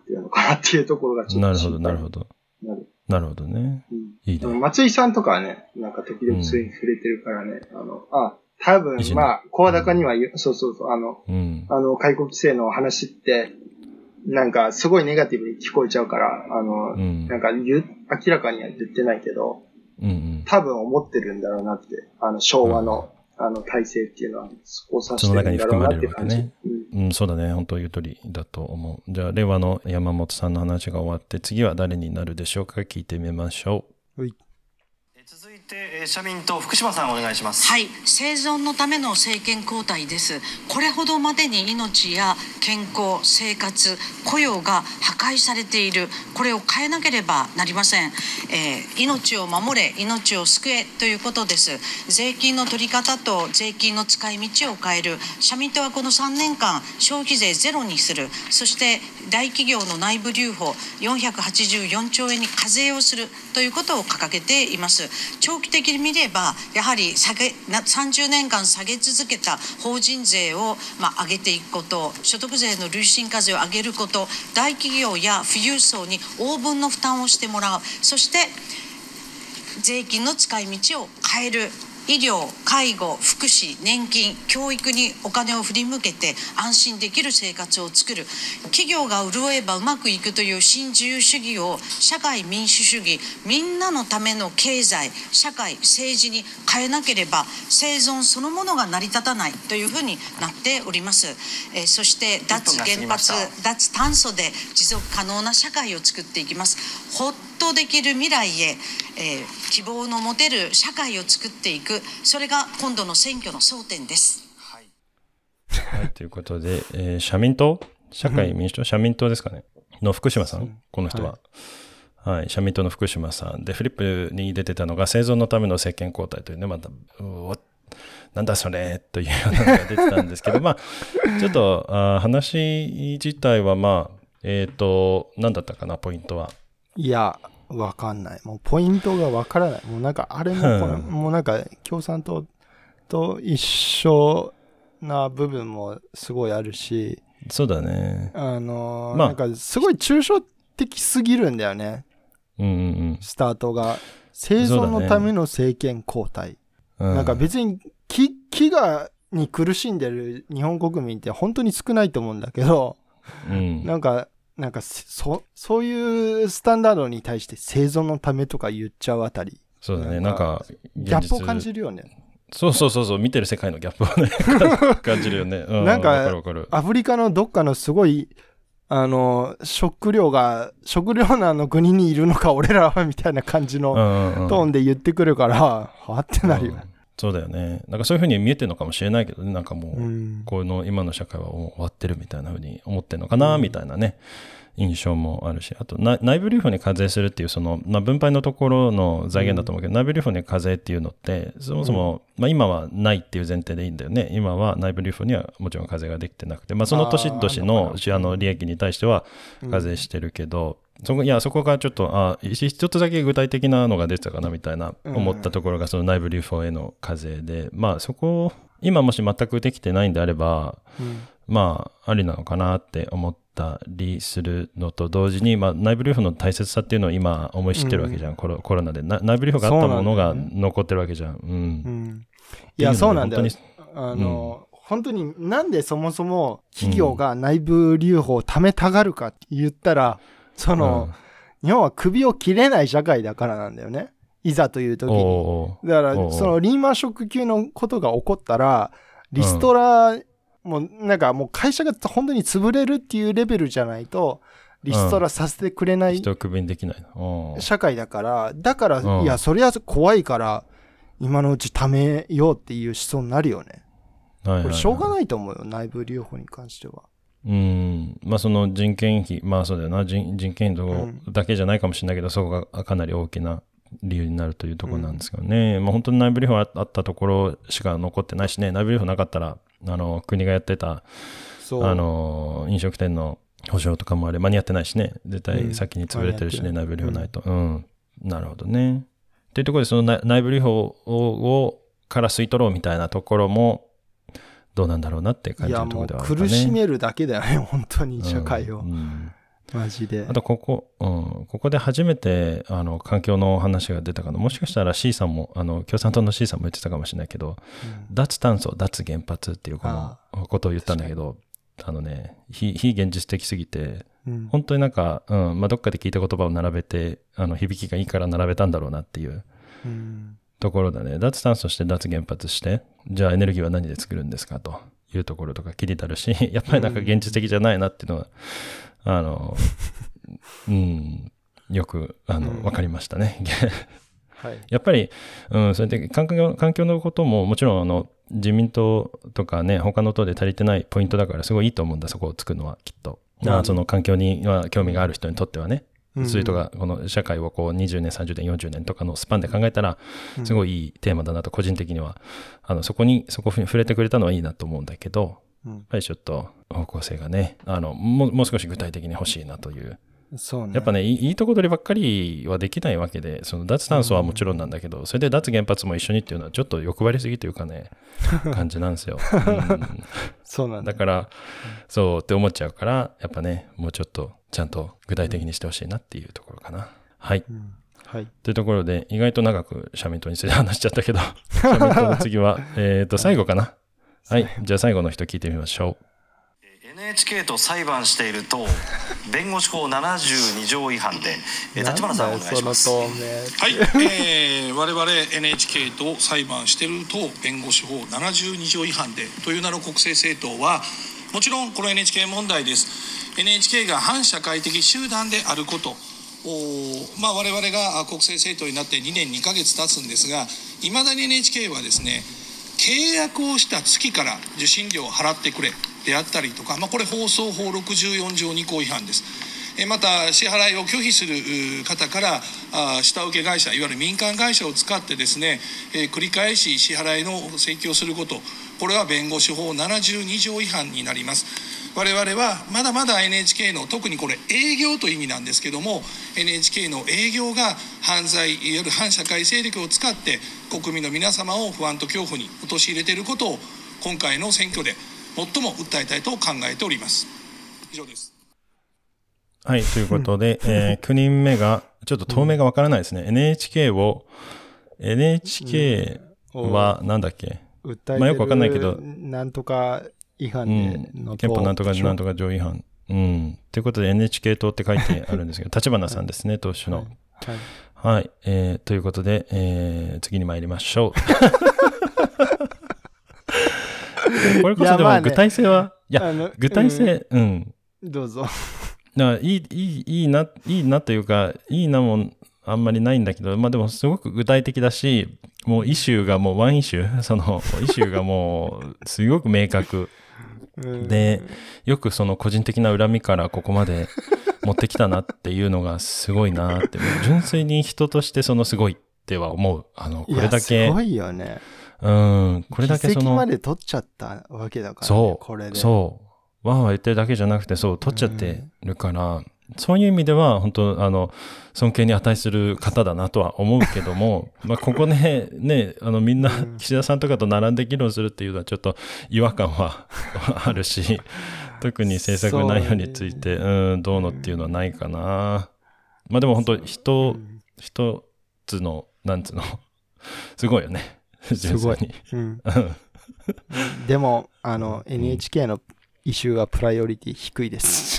ってるのかなっていうところがちょっとなるほど、なるほど。なる。なるほどね。うんいいね。松井さんとかはね、なんか時々それに触れてるからね、あの、あ、多分まあ、声高には言う、そうそうそう、あの、うん。あの、解雇規制の話って、なんか、すごいネガティブに聞こえちゃうから、あの、うんなんか明らかには言ってないけど、うんうん。多分思ってるんだろうなって、あの、昭和の、あの、体制っていうのは、そこを指してるんだろうなっていう感じ。その中にうんうん、そうだね。本当言う通りだと思う。じゃあ、令和の山本さんの話が終わって、次は誰になるでしょうか？聞いてみましょ続いて社民党福島さんお願いしますはい、生存のための政権交代です。これほどまでに命や健康、生活、雇用が破壊されている。これを変えなければなりません。えー命を守れ、命を救えということです。税金の取り方と税金の使い道を変える。社民党はこの3年間消費税ゼロにする。そして大企業の内部留保484兆円に課税をするということを掲げています。長期的に見ればやはり下げ30年間下げ続けた法人税を、まあ、上げていくこと所得税の累進課税を上げること大企業や富裕層に応分の負担をしてもらう。そして税金の使い道を変える。医療、介護、福祉、年金、教育にお金を振り向けて安心できる生活を作る。企業が潤えばうまくいくという新自由主義を社会民主主義みんなのための経済社会政治に変えなければ生存そのものが成り立たないというふうになっております、えーそして脱原1分が過ぎまし発た。脱炭素で持続可能な社会を作っていきますとできる未来へ、えー希望の持てる社会を作っていく。それが今度の選挙の争点です。う。はい、ということで、えー社民党？社会民主党？社民党ですかね？の福島さん？この人は。はい、社民党の福島さん。で、フリップに出てたのが、生存のための政権交代というね、また、なんだそれ？というようなのが出てたんですけど、まあ、ちょっとあー話自体は、まあ、えっ、と、何だったかな、ポイントは？いや、わかんない。もうポイントがわからない。もうなんか、あれもうんもうなんか、共産党と一緒な部分もすごいあるし、そうだね。あのーまあなんか、すごい抽象的すぎるんだよね。うんうんスタートが。生存のための政権交代。うん。なんか別に木木がに苦しんでる日本国民って本当に少ないと思うんだけど、うん。なんか、なんかそ、そういうスタンダードに対して生存のためとか言っちゃうあたり、そうだね。なんか、ギャップを感じるよね。そうそうそうそう、見てる世界のギャップをね、感じるよね。うなんか。アフリカのどっかのすごい、あの、食料が、食料難の国にいるのか、俺らは、みたいな感じのうんうんうんトーンで言ってくるから、はってなるよね。そうだよね。なんかそういうふうに見えてるのかもしれないけどね、なんかもう、うん。この今の社会はもう終わってるみたいなふうに思ってるのかな、みたいなね、印象もあるし、あとな内部留保に課税するっていう、その、まあ、分配のところの財源だと思うけど、内部留保に課税っていうのって、そもそも、まあ、今はないっていう前提でいいんだよね。今は内部留保にはもちろん課税ができてなくて、まあ、その年々のあの利益に対しては課税してるけど、そこいやそこがちょっとあ一一つだけ具体的なのが出てたかなみたいなうん。思ったところがその内部留保への課税で、まあそこ今もし全くできてないんであれば、うん。まあありなのかなって思ったりするのと同時に、まあ、内部留保の大切さっていうのを今思い知ってるわけじゃん、コロコロナで。な内部留保があったものが残ってるわけじゃん。うん。うん。いや、そうなんだよ。本。あの、本当になんでそもそも企業が内部留保を貯めたがるかって言ったら、その、日本は首を切れない社会だからなんだよね。いざという時に。だから、そのリーマンショック級のことが起こったら、リストラ、もうなんかもう会社が本当に潰れるっていうレベルじゃないと、リストラさせてくれない社会だから、だから、うん。いや、そりゃ怖いから、今のうち貯めようっていう思想になるよね。これしょうがないと思うよ、内部留保に関しては。うん、まあその人件費、まあそうだよな、人人件費だけじゃないかもしれないけど、そこがかなり大きな理由になるというところなんですけどね、まあ本当に内部留保ああったところしか残ってないしね、内部留保なかったら、あの国がやってた、あの飲食店の保証とかもあれ、間に合ってないしね、絶対先に潰れてるしね、うん内部留保ないと。うん、なるほどね。というところで、その内内部留保ををから吸い取ろうみたいなところも、どうなんだろうなって感じるところではあるかね。苦しめるだけだよね、本当に社会を。うんマジであ。とここ、うん、ここで初めてあの環境の話が出たかな。もしかしたら C さんも、あの共産党の C さんも言ってたかもしれないけど、脱炭素、脱原発っていうこのことを言ったんだけど、あのね、非非現実的すぎて、うん本当になんか、うんまあ、どっかで聞いた言葉を並べて、あの響きがいいから並べたんだろうなっていううんところだね。脱炭素して脱原発して、じゃあエネルギーは何で作るんですかというところとか気になるし、やっぱりなんか現実的じゃないなっていうのは、あの、うん、よく、あの、わ、かりましたね。はい。やっぱり、うん、それで環境環境のことももちろんあの自民党とかね他の党で足りてないポイントだからすごいいいと思うんだそこを作るのはきっと。うんあその環境には興味がある人にとってはね、うんそういう人がこの社会をこう20年30年40年とかのスパンで考えたらうん。すごいいいテーマだなと個人的には。あのそこにそこに触れてくれたのはいいなと思うんだけどうん。やっぱりちょっと方向性がねあのもうもう少し具体的に欲しいなという。そうね。やっぱね、いいいいとこ取りばっかりはできないわけで、その脱炭素はもちろんなんだけど、それで脱原発も一緒にっていうのはちょっと欲張りすぎというかね、感じなんですよ。うんそうなんだ。だから、そうって思っちゃうから、やっぱね、もうちょっとちゃんと具体的にしてほしいなっていうところかな。はい。はい。というところで、意外と長く社民党について話しちゃったけど、社民党の次は、えっと、最後かな？はい。じゃあ最後の人聞いてみましょう。NHK と裁判している党 弁護士法72条違反でえー立花さんお願いしますはい、えー、我々 NHK と裁判している党弁護士法72条違反でという名の国政政党はもちろんこの NHK 問題です NHK が反社会的集団であることおまあ、我々が国政政党になって2年2ヶ月経つんですがいまだに NHK はですね契約をした月から受信料を払ってくれであったりとか、まあ、これ放送法64条2項違反です。また支払いを拒否する方から下請け会社いわゆる民間会社を使ってですね、繰り返し支払いの請求をすることこれは弁護士法72条違反になります我々はまだまだ NHK の特にこれ営業という意味なんですけども NHK の営業が犯罪いわゆる反社会勢力を使って国民の皆様を不安と恐怖に陥れていることを今回の選挙で最も訴えたいと考えております。以上です。はい、ということで、えー9人目が、ちょっと透明がわからないですね。NHK を、NHK はなんだっけ？まあよくわかんないけど。なんとか違反うん、での憲法なんとか党なんとか上違反。うん。ということで NHK 党って書いてあるんですけど、立花さんですね、党首の。はいはい、えーということで、えー次に参りましょう。これこそでも具体性は、いや、あの具体性、うん。どうぞ。だいい、いい、いいな、いいなというか、いいなもんあんまりないんだけど、まあでもすごく具体的だし、もうイシューがもうワンイシュー、そのイシューがもうすごく明確。うんで、よくその個人的な恨みからここまで 持ってきたなっていうのがすごいなって、純粋に人としてそのすごいっては思う。あの、これだけ、すごいよね。うん、これだけそのま、で取っちゃったわけだから、ね、そう、これで。そう。わーわー言ってるだけじゃなくて、そう、取っちゃってるから、そういう意味では、本当あの、尊敬に値する方だなとは思うけども、まあ、ここね、ね、あの、みんな、岸田さんとかと並んで議論するっていうのは、ちょっと違和感は あるし、特に政策内容について、うん、どうのっていうのはないかな。まあ、でも本当人、一つの、なんつうの、すごいよね。すごい。うんでも、あの、NHK のイシューはプライオリティ低いです。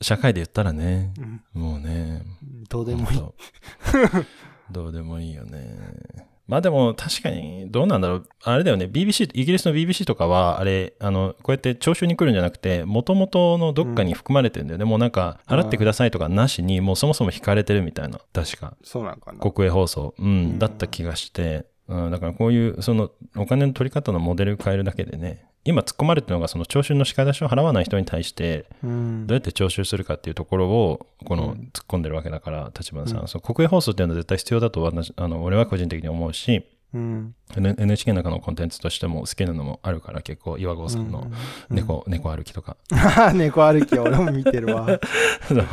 社会で言ったらね、もうね、どうでもいい。どうでもいいよね。まあでも確かにどうなんだろう。あれだよね。BBC、イギリスの BBC とかは、あれ、あの、こうやって聴衆に来るんじゃなくて、元々のどっかに含まれてるんだよね。もうなんか、払ってくださいとかなしに、もうそもそも引かれてるみたいな。確か。そうなんかな。国営放送。うん、だった気がして。うん、だからこういう、その、お金の取り方のモデル変えるだけでね、今突っ込まれてるのが、その徴収の仕方出しを払わない人に対して、うん。どうやって徴収するかっていうところを、この、突っ込んでるわけだから、立花さん。うん。そう国営放送っていうのは絶対必要だと私、あの、俺は個人的に思うし、うん。NHK の中のコンテンツとしても好きなのもあるから、結構、岩合さんの猫、猫歩きとか。猫歩き、俺も見てるわ。そう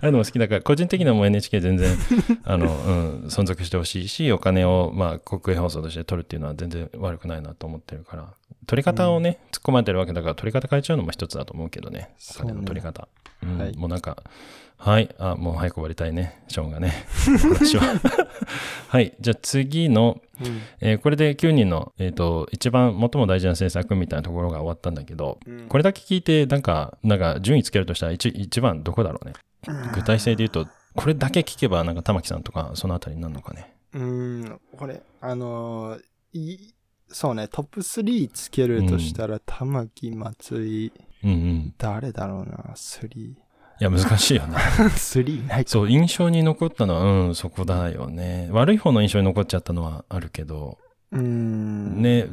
あのも好きだから、個人的にはもう NHK 全然、あの、うん、存続してほしいし、お金を、まあ、国営放送として取るっていうのは全然悪くないなと思ってるから、取り方をね、突っ込まれてるわけだから、取り方変えちゃうのも一つだと思うけどね、お金の取り方。うんはいもうなんか、はい、あ、もう早く終わりたいね、ショーンがね、話は。はい、じゃあ次の、うん。えーこれで9人の、えっ、と、一番最も大事な政策みたいなところが終わったんだけど、これだけ聞いて、なんか、なんか順位つけるとしたら一一番どこだろうね？具体性で言うと、これだけ聞けば、なんか玉木さんとか、そのあたりになるのかね？うん、これ、あのーいそうね、トップ3つけるとしたら、玉木、松井、うんうん。誰だろうな、3。いや、難しいよね。3ないそう、印象に残ったのは、うん、そこだよね。悪い方の印象に残っちゃったのはあるけど、うん。ね、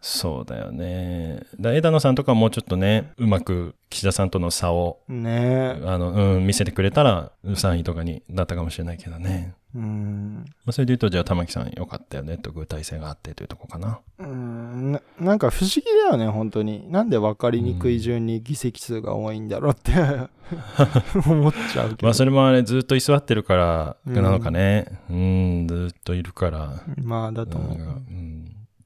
そうだよね。だ枝野さんとかもうちょっとね、うまく岸田さんとの差を、ねあの、うん、見せてくれたら、3位とかになったかもしれないけどね。うん。まあ、それで言うと、じゃあ玉木さんよかったよねと具体性があってというとこかな。うんななんか不思議だよね、本当に。なんで分かりにくい順に議席数が多いんだろうって 思っちゃうけど。まあそれもあれずっと居座ってるからなのかね。うん、ずっといるから。まあだと思う。うん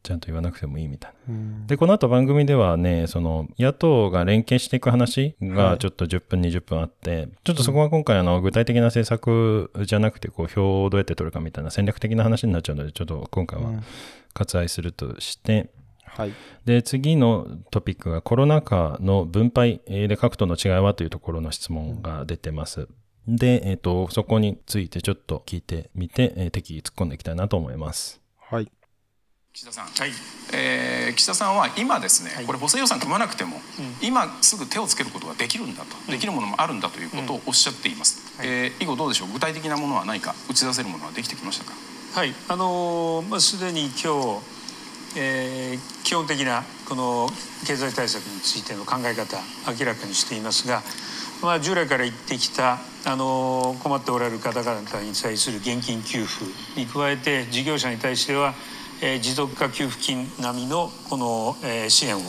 ちゃんと言わなくてもいいみたいな。うんで、この後番組ではね、その野党が連携していく話はいがちょっと10分、20分あって、ちょっとそこは今回あの具体的な政策じゃなくて、こう票をどうやって取るかみたいな戦略的な話になっちゃうので、ちょっと今回はうん割愛するとして、はい。で、次のトピックがコロナ禍の分配えーで各党の違いはというところの質問が出てます。で、えっ、と、そこについてちょっと聞いてみて、えー適宜突っ込んでいきたいなと思います。はい。岸田さん、えー岸田さんは今ですね、これ補正予算組まなくても、今すぐ手をつけることができるんだと、できるものもあるんだということをおっしゃっています、えー以後どうでしょう？具体的なものは何か打ち出せるものはできてきましたか？はい、あのーまあ、すでに今日、えー基本的なこの経済対策についての考え方明らかにしていますが、まあ、従来から言ってきた、あのー困っておられる方々に対する現金給付に加えて事業者に対しては、えー持続化給付金並みのこの、えー支援を、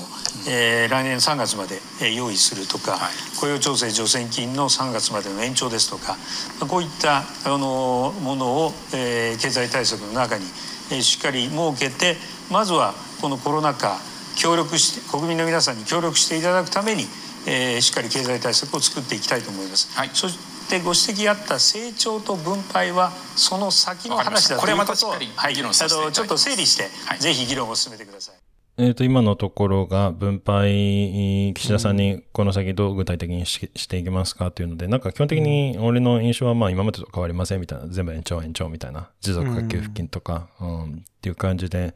えー来年3月まで、えー用意するとか、雇用調整助成金の3月までの延長ですとか、まあこういったあのものを、えー経済対策の中に、えーしっかり設けてまずはこのコロナ禍協力して国民の皆さんに協力していただくために、えーしっかり経済対策を作っていきたいと思います。そでご指摘あった成長と分配はその先の話だということをはい、あのちょっと整理して、ぜひ議論を進めてください。えー、と今のところが分配、岸田さんにこの先どう具体的にししていきますかというので、なんか基本的に俺の印象はまあ今までと変わりませんみたいな、全部延長延長みたいな、持続化給付金とか、うん、っていう感じで、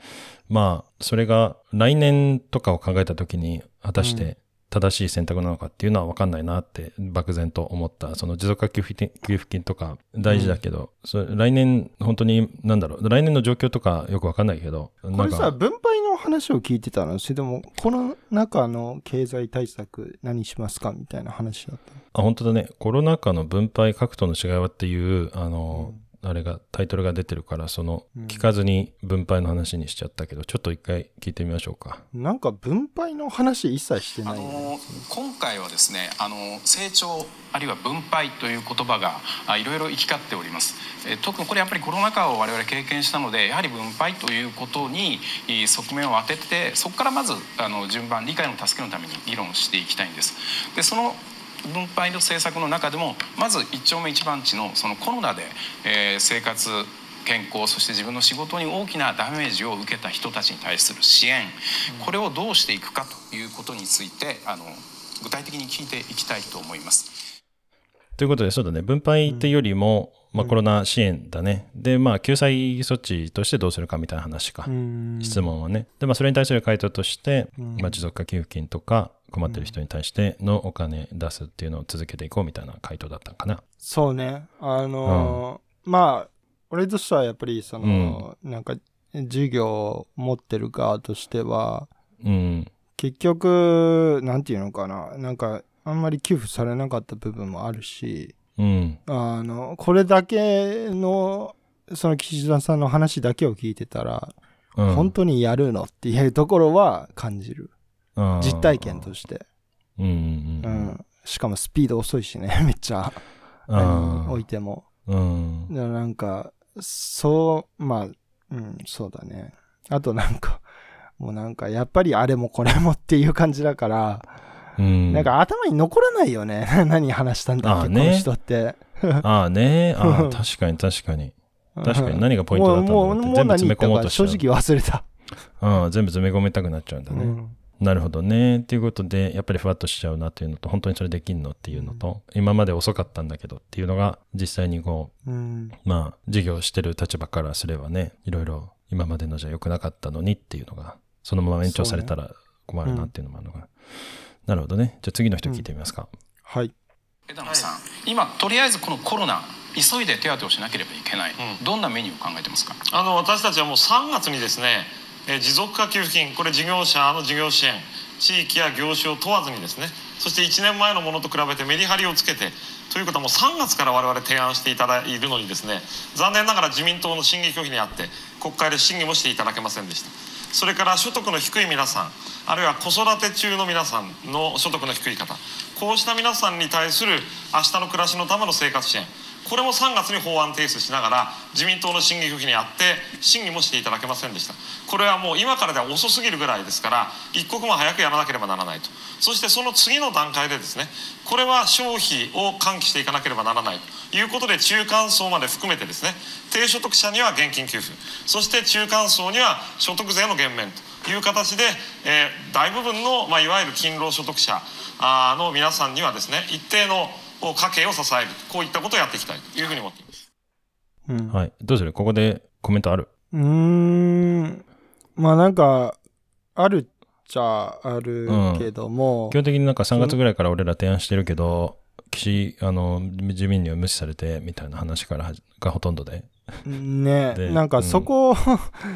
まあそれが来年とかを考えたときに果たして正しい選択なのかっていうのは分かんないなって漠然と思った。その持続化給付金給付金とか大事だけど、それ来年本当になんだろう、来年の状況とかよく分かんないけど、これさ、分配の話を聞いてたの？それでも、この中の経済対策何しますか？みたいな話だったあ、本当だね。コロナ禍の分配各党の違いはっていう、あの、あれが、タイトルが出てるから、その、聞かずに分配の話にしちゃったけど、ちょっと一回聞いてみましょうか。なんか分配の話一切してない、ね、あの今回はですねあの成長あるいは分配という言葉があいろいろ行き交っております。え特にこれやっぱりコロナ禍を我々経験したのでやはり分配ということにい側面を当ててそこからまずあの順番理解の助けのために議論していきたいんです。でその分配の政策の中でもまず一丁目一番地のそのコロナで、えー生活健康そして自分の仕事に大きなダメージを受けた人たちに対する支援これをどうしていくかということについてあの具体的に聞いていきたいと思います。ということで、そうだね。分配っていうよりも、まあコロナ支援だね。で、まあ救済措置としてどうするかみたいな話か。質問はね。で、まあそれに対する回答として、まあ持続化給付金とか困ってる人に対してのお金出すっていうのを続けていこうみたいな回答だったのかな。そうね。あのーまあ、俺としてはやっぱりその、なんか、授業を持ってる側としては、うん。結局、なんていうのかな。なんか、あんまり給付されなかった部分もあるし、うん。あの、これだけの、その岸田さんの話だけを聞いてたら、うん本当にやるの？っていうところは感じる。実体験として。うんうん。しかもスピード遅いしね、めっちゃ。置いても。うん。だからなんか、そう、まあ、うん、そうだね。あとなんか、もうなんか、やっぱりあれもこれもっていう感じだから、うん。なんか頭に残らないよね。何話したんだっけ、ねこの人って。ああね。ああ、確かに確かに。確かに何がポイントだったんだろうって全部詰め込もうとし正直忘れた。うん、全部詰め込みたくなっちゃうんだね。うんなるほどね。っていうことで、やっぱりふわっとしちゃうなっていうのと、本当にそれできんのっていうのと、今まで遅かったんだけどっていうのが、実際にこう、うん。まあ、授業してる立場からすればね、いろいろ今までのじゃ良くなかったのにっていうのが、そのまま延長されたら困るなっていうのもあるのが。なるほどね。じゃあ次の人聞いてみますか。はい。枝野さん、今とりあえずこのコロナ急いで手当てをしなければいけない、どんなメニューを考えてますか？あの私たちはもう3月にですね、えー持続化給付金これ事業者の事業支援地域や業種を問わずにですねそして1年前のものと比べてメリハリをつけてということはもう3月から我々提案していただいるのにですね残念ながら自民党の審議拒否にあって国会で審議もしていただけませんでしたそれから所得の低い皆さんあるいは子育て中の皆さんの所得の低い方こうした皆さんに対する明日の暮らしのための生活支援これも3月に法案提出しながら自民党の審議拒否にあって審議もしていただけませんでした。これはもう今からでは遅すぎるぐらいですから一刻も早くやらなければならないと。そしてその次の段階でですねこれは消費を喚起していかなければならないと。いうことで中間層まで含めてですね低所得者には現金給付。そして中間層には所得税の減免と。いう形で、えー大部分の、まあ、いわゆる勤労所得者あの皆さんにはですね一定のお家計を支えるこういったことをやっていきたいというふうに思っています。うん。はい。どうする？ここでコメントある？うーん。まあなんか、あるっちゃあるけども、基本的になんか3月ぐらいから俺ら提案してるけど、岸、あの、自民には無視されてみたいな話からがほとんどで。ね でなんかそこ、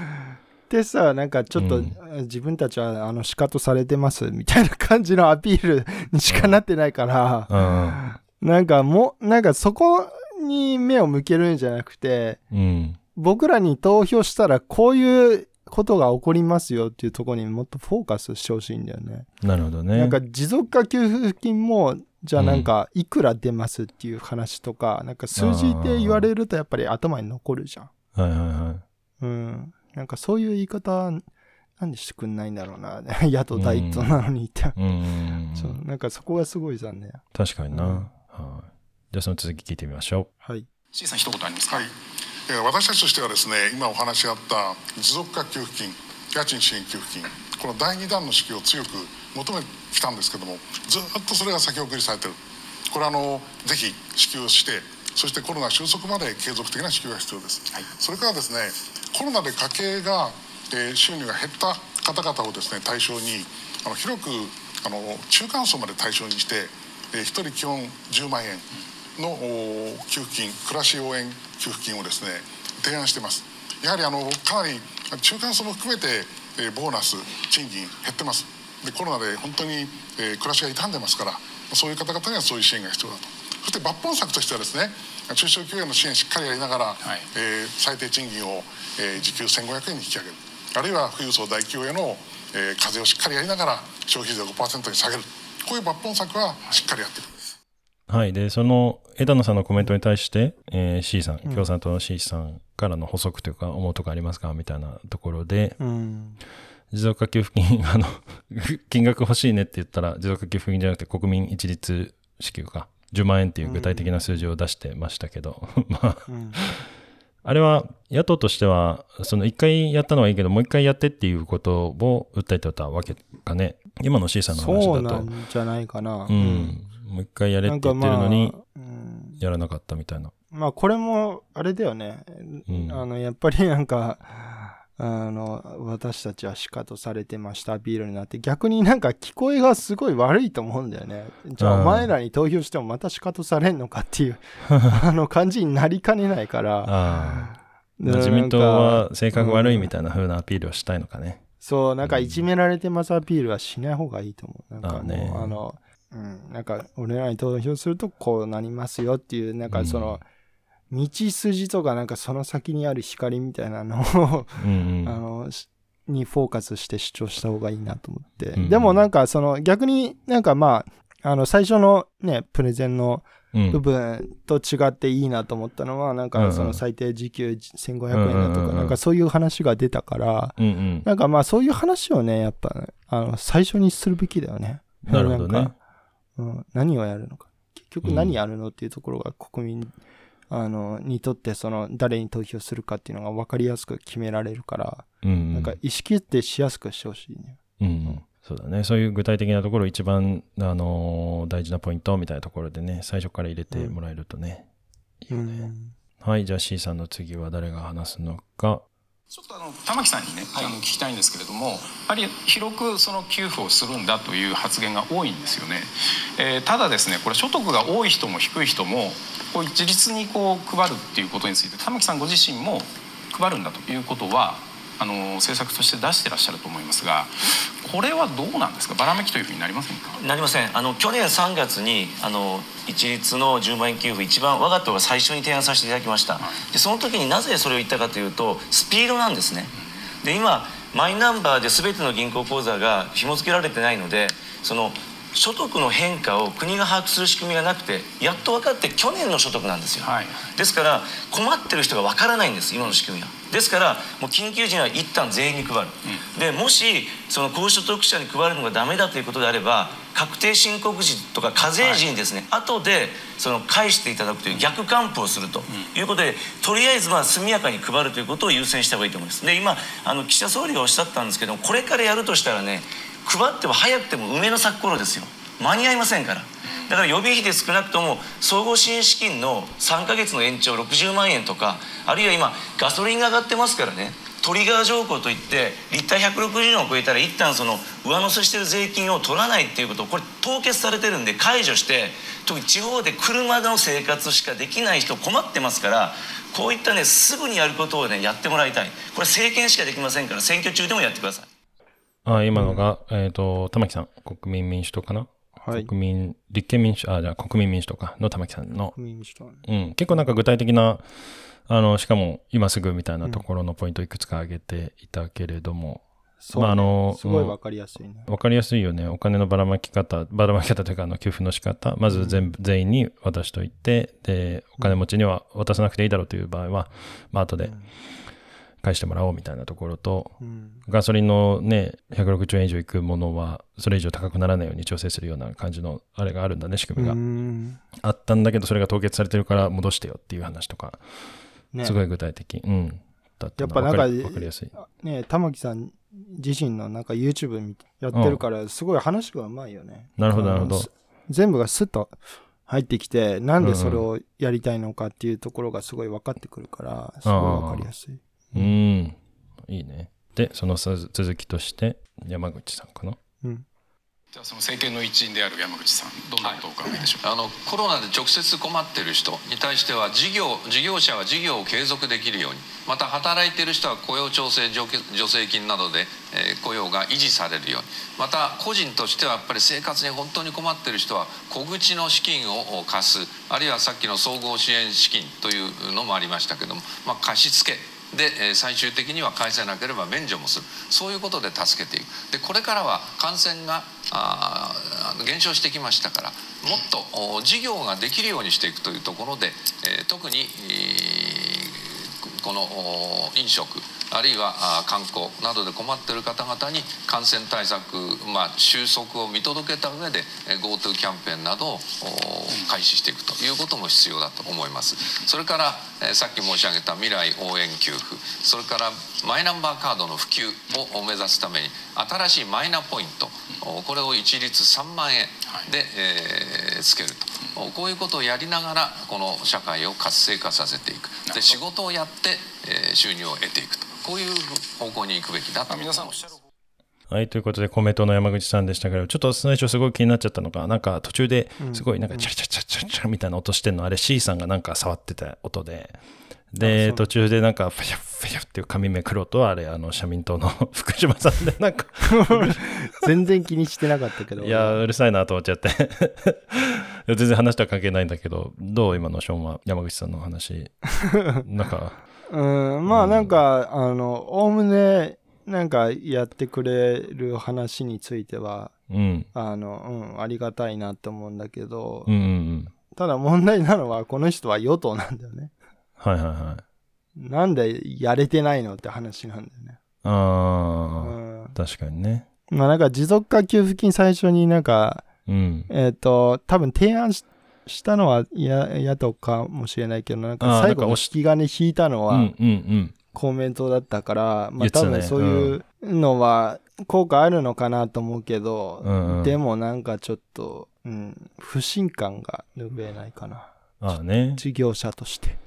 でさ、なんかちょっと、うん自分たちはあのシカトされてますみたいな感じのアピールにしかなってないから、うん。なんかもう、なんかそこに目を向けるんじゃなくて、うん。僕らに投票したらこういうことが起こりますよっていうところにもっとフォーカスしてほしいんだよね。なるほどね。なんか持続化給付金も、じゃあなんかいくら出ますっていう話とか、なんか数字で言われるとやっぱり頭に残るじゃん。はいはいはい。うん。なんかそういう言い方、なんでしてくんないんだろうな。野党第一党なのにって。うん。そうなんかそこがすごい残念。確かにな。はい。じゃあその続き聞いてみましょう。はい。C さん一言ありますか？はい。えー、私たちとしてはですね、今お話しあった持続化給付金、家賃支援給付金、この第2弾の支給を強く求めてきたんですけども、ずっとそれが先送りされてる。これあのぜひ支給してそしてコロナ収束まで継続的な支給が必要です、はい、それからですねコロナで家計が、えー、収入が減った方々をですね対象にあの広くあの中間層まで対象にして、えー、1人基本10万円の給付金暮らし応援給付金をですね提案してます。やはりあのかなり中間層も含めて、えー、ボーナス賃金減ってます。でコロナで本当に、えー、暮らしが傷んでますからそういう方々にはそういう支援が必要だと。そして抜本策としてはですね中小企業の支援しっかりやりながら、はい、えー、最低賃金を、えー、時給1500円に引き上げる。あるいは富裕層大企業への、えー、課税をしっかりやりながら消費税を5%に下げるこういう抜本策はしっかりやっていく。はい。で、その枝野さんのコメントに対して、えー、C さん、共産党の C さんからの補足というか、思うとこありますかみたいなところで、うん持続化給付金、あの、金額欲しいねって言ったら、持続化給付金じゃなくて国民一律支給か、10万円っていう具体的な数字を出してましたけど、うん、まあ、うん、あれは野党としては、その一回やったのはいいけど、もう一回やってっていうことを訴えてたわけかね。今の C さんの話だと。そうなんじゃないかな。うん。もう一回やれって言ってるのに、やらなかったみたいな。まあ、これも、あれだよね。うん、あの、やっぱりなんか、あの、私たちはシカとされてましたビールになって、逆になんか聞こえがすごい悪いと思うんだよね。じゃあお前らに投票してもまたシカとされんのかっていうあの感じになりかねないから。自民党は性格悪いみたいな風なアピールをしたいのかね。そう、なんかいじめられてますアピールはしない方がいいと思う。なんかもう、あね、あの、うん、なんか俺らに投票するとこうなりますよっていう、なんかその、うん道筋とかなんかその先にある光みたいなのをうん、あのにフォーカスして主張した方がいいなと思って、うん、でもなんかその逆になんかまああの最初のねプレゼンの部分と違っていいなと思ったのは、なんかその最低時給1500円だとか、なんかそういう話が出たから、なんかまあそういう話をね、やっぱ、あの最初にするべきだよね。なるほどね。うん、何をやるのか。結局何やるのっていうところが国民あの、にとってその誰に投票するかっていうのが分かりやすく決められるから、うん、なんか意識ってしやすくしてほしいね。うん、うん、そうだね。そういう具体的なところ一番、あのー、大事なポイントみたいなところでね、最初から入れてもらえるとね、うん、いいよね。はい、じゃあ C さんの次は誰が話すのか。ちょっとあの玉木さんにね、はい、あの聞きたいんですけれどもやはり広くその給付をするんだという発言が多いんですよね、えー、ただですねこれ所得が多い人も低い人もこう自立にこう配るっていうことについて玉木さんご自身も配るんだということはあの政策として出してらっしゃると思いますがこれはどうなんですか？ばらめきというふうになりませんか？なりません。あの去年3月にあの一律の10万円給付一番我が党が最初に提案させていただきました、でその時になぜそれを言ったかというとスピードなんですね。で今マイナンバーで全ての銀行口座が紐付けられてないのでその所得の変化を国が把握する仕組みがなくてやっと分かって去年の所得なんですよ、はい、ですから困ってる人が分からないんです今の仕組みはですからもう緊急時には一旦全員に配る、うん、でもしその高所得者に配るのがダメだということであれば確定申告時とか課税時にですね、はい、後でその返していただくという逆還付をするということで、うん、とりあえずまあ速やかに配るということを優先した方がいいと思います。で今あの岸田総理がおっしゃったんですけどこれからやるとしたらね配っても早くても梅の咲く頃ですよ間に合いませんから。だから予備費で少なくとも総合支援資金の3か月の延長60万円とかあるいは今ガソリンが上がってますからね。トリガー条項といってリッター160円を超えたら一旦その上乗せしてる税金を取らないっていうことをこれ凍結されてるんで解除して特に地方で車の生活しかできない人困ってますからこういったねすぐにやることをねやってもらいたい。これ政権しかできませんから選挙中でもやってください。あ今のが、えっ、ー、と玉木さん国民民主党かな？はい、国民、立憲民主、あ、じゃあ国民民主党かの玉木さんの、国民民主党、うん、結構なんか具体的な、あの、しかも今すぐみたいなところのポイントいくつか挙げていたけれども、うん、まあ、あの、すごいわかりやすいね。わかりやすいよね。お金のばらまき方、ばらまき方というか、あの、給付の仕方、まず全部、うん、全員に渡しといて、で、お金持ちには渡さなくていいだろうという場合は、まあ、後で返してもらおうみたいなところと、うんガソリンのね、160円以上いくものは、それ以上高くならないように調整するような感じのあれがあるんだね、仕組みが。うんあったんだけど、それが凍結されてるから戻してよっていう話とか、ねすごい具体的。うん。だったやっぱなんか、わりわかりやすい。ね玉木さん自身のなんか YouTube みやってるから、すごい話がうまいよね。なるほどなるほど全部がスッと入ってきて、なんでそれをやりたいのかっていうところがすごい分かってくるから、すごい分かりやすい。うん。いいね。で、その続きとして、山口さんかな？うん。じゃあその政権の一員である山口さんどんなことをお考えでしょう？か、あのコロナで直接困っている人に対しては事業事業者は事業を継続できるようにまた働いている人は雇用調整助助成金などで、えー雇用が維持されるようにまた個人としてはやっぱり生活に本当に困っている人は小口の資金を貸すあるいはさっきの総合支援資金というのもありましたけども、まあ、貸し付けで最終的には返せなければ免除もする。そういうことで助けていく。でこれからは感染があ減少してきましたからもっと事業ができるようにしていくというところで、特に、この飲食。あるいはあ観光などで困っている方々に感染対策、まあ、収束を見届けた上でえー GoTo キャンペーンなどをお開始していくということも必要だと思います。それから、えーさっき申し上げた未来応援給付それからマイナンバーカードの普及を目指すために新しいマイナポイントおこれを一律3万円で、えーつけると。おこういうことをやりながらこの社会を活性化させていく。で仕事をやって、えー収入を得ていくと。こういう方向に行くべきだと。皆さんおっしゃる。はい、ということでコメントの山口さんでしたけど、ちょっと最初すごい気になっちゃったのが、なんか途中ですごいなんかチャチャチャチャチャみたいな音してんの、あれ C さんがなんか触ってた音で、で、途中でなんかファヤファヤっていう紙目黒と、あれ、あの、社民党の 福島さんで、なんか全然気にしてなかったけど。いや、うるさいなと思っちゃって。いや全然話とは関係ないんだけど、どう今のショーンは山口さんの話？なんか、うん、まあなんか、あの、おおむね、なんかやってくれる話については、うんあの、うん、ありがたいなと思うんだけど、うんうんうん。ただ問題なのは、この人は与党なんだよね。はいはいはい。なんでやれてないのって話なんだよね。ああ、確かにね。まあなんか持続化給付金最初になんか、うんえっ、と、多分提案ししたのはや野党かもしれないけど、なんあか最後の引き金引いたのは。公明党だったから、まあ多分そういうのは効果あるのかなと思うけど、うんうんでもなんかちょっと、うん、不信感が拭えないかな。ああね。事業者として。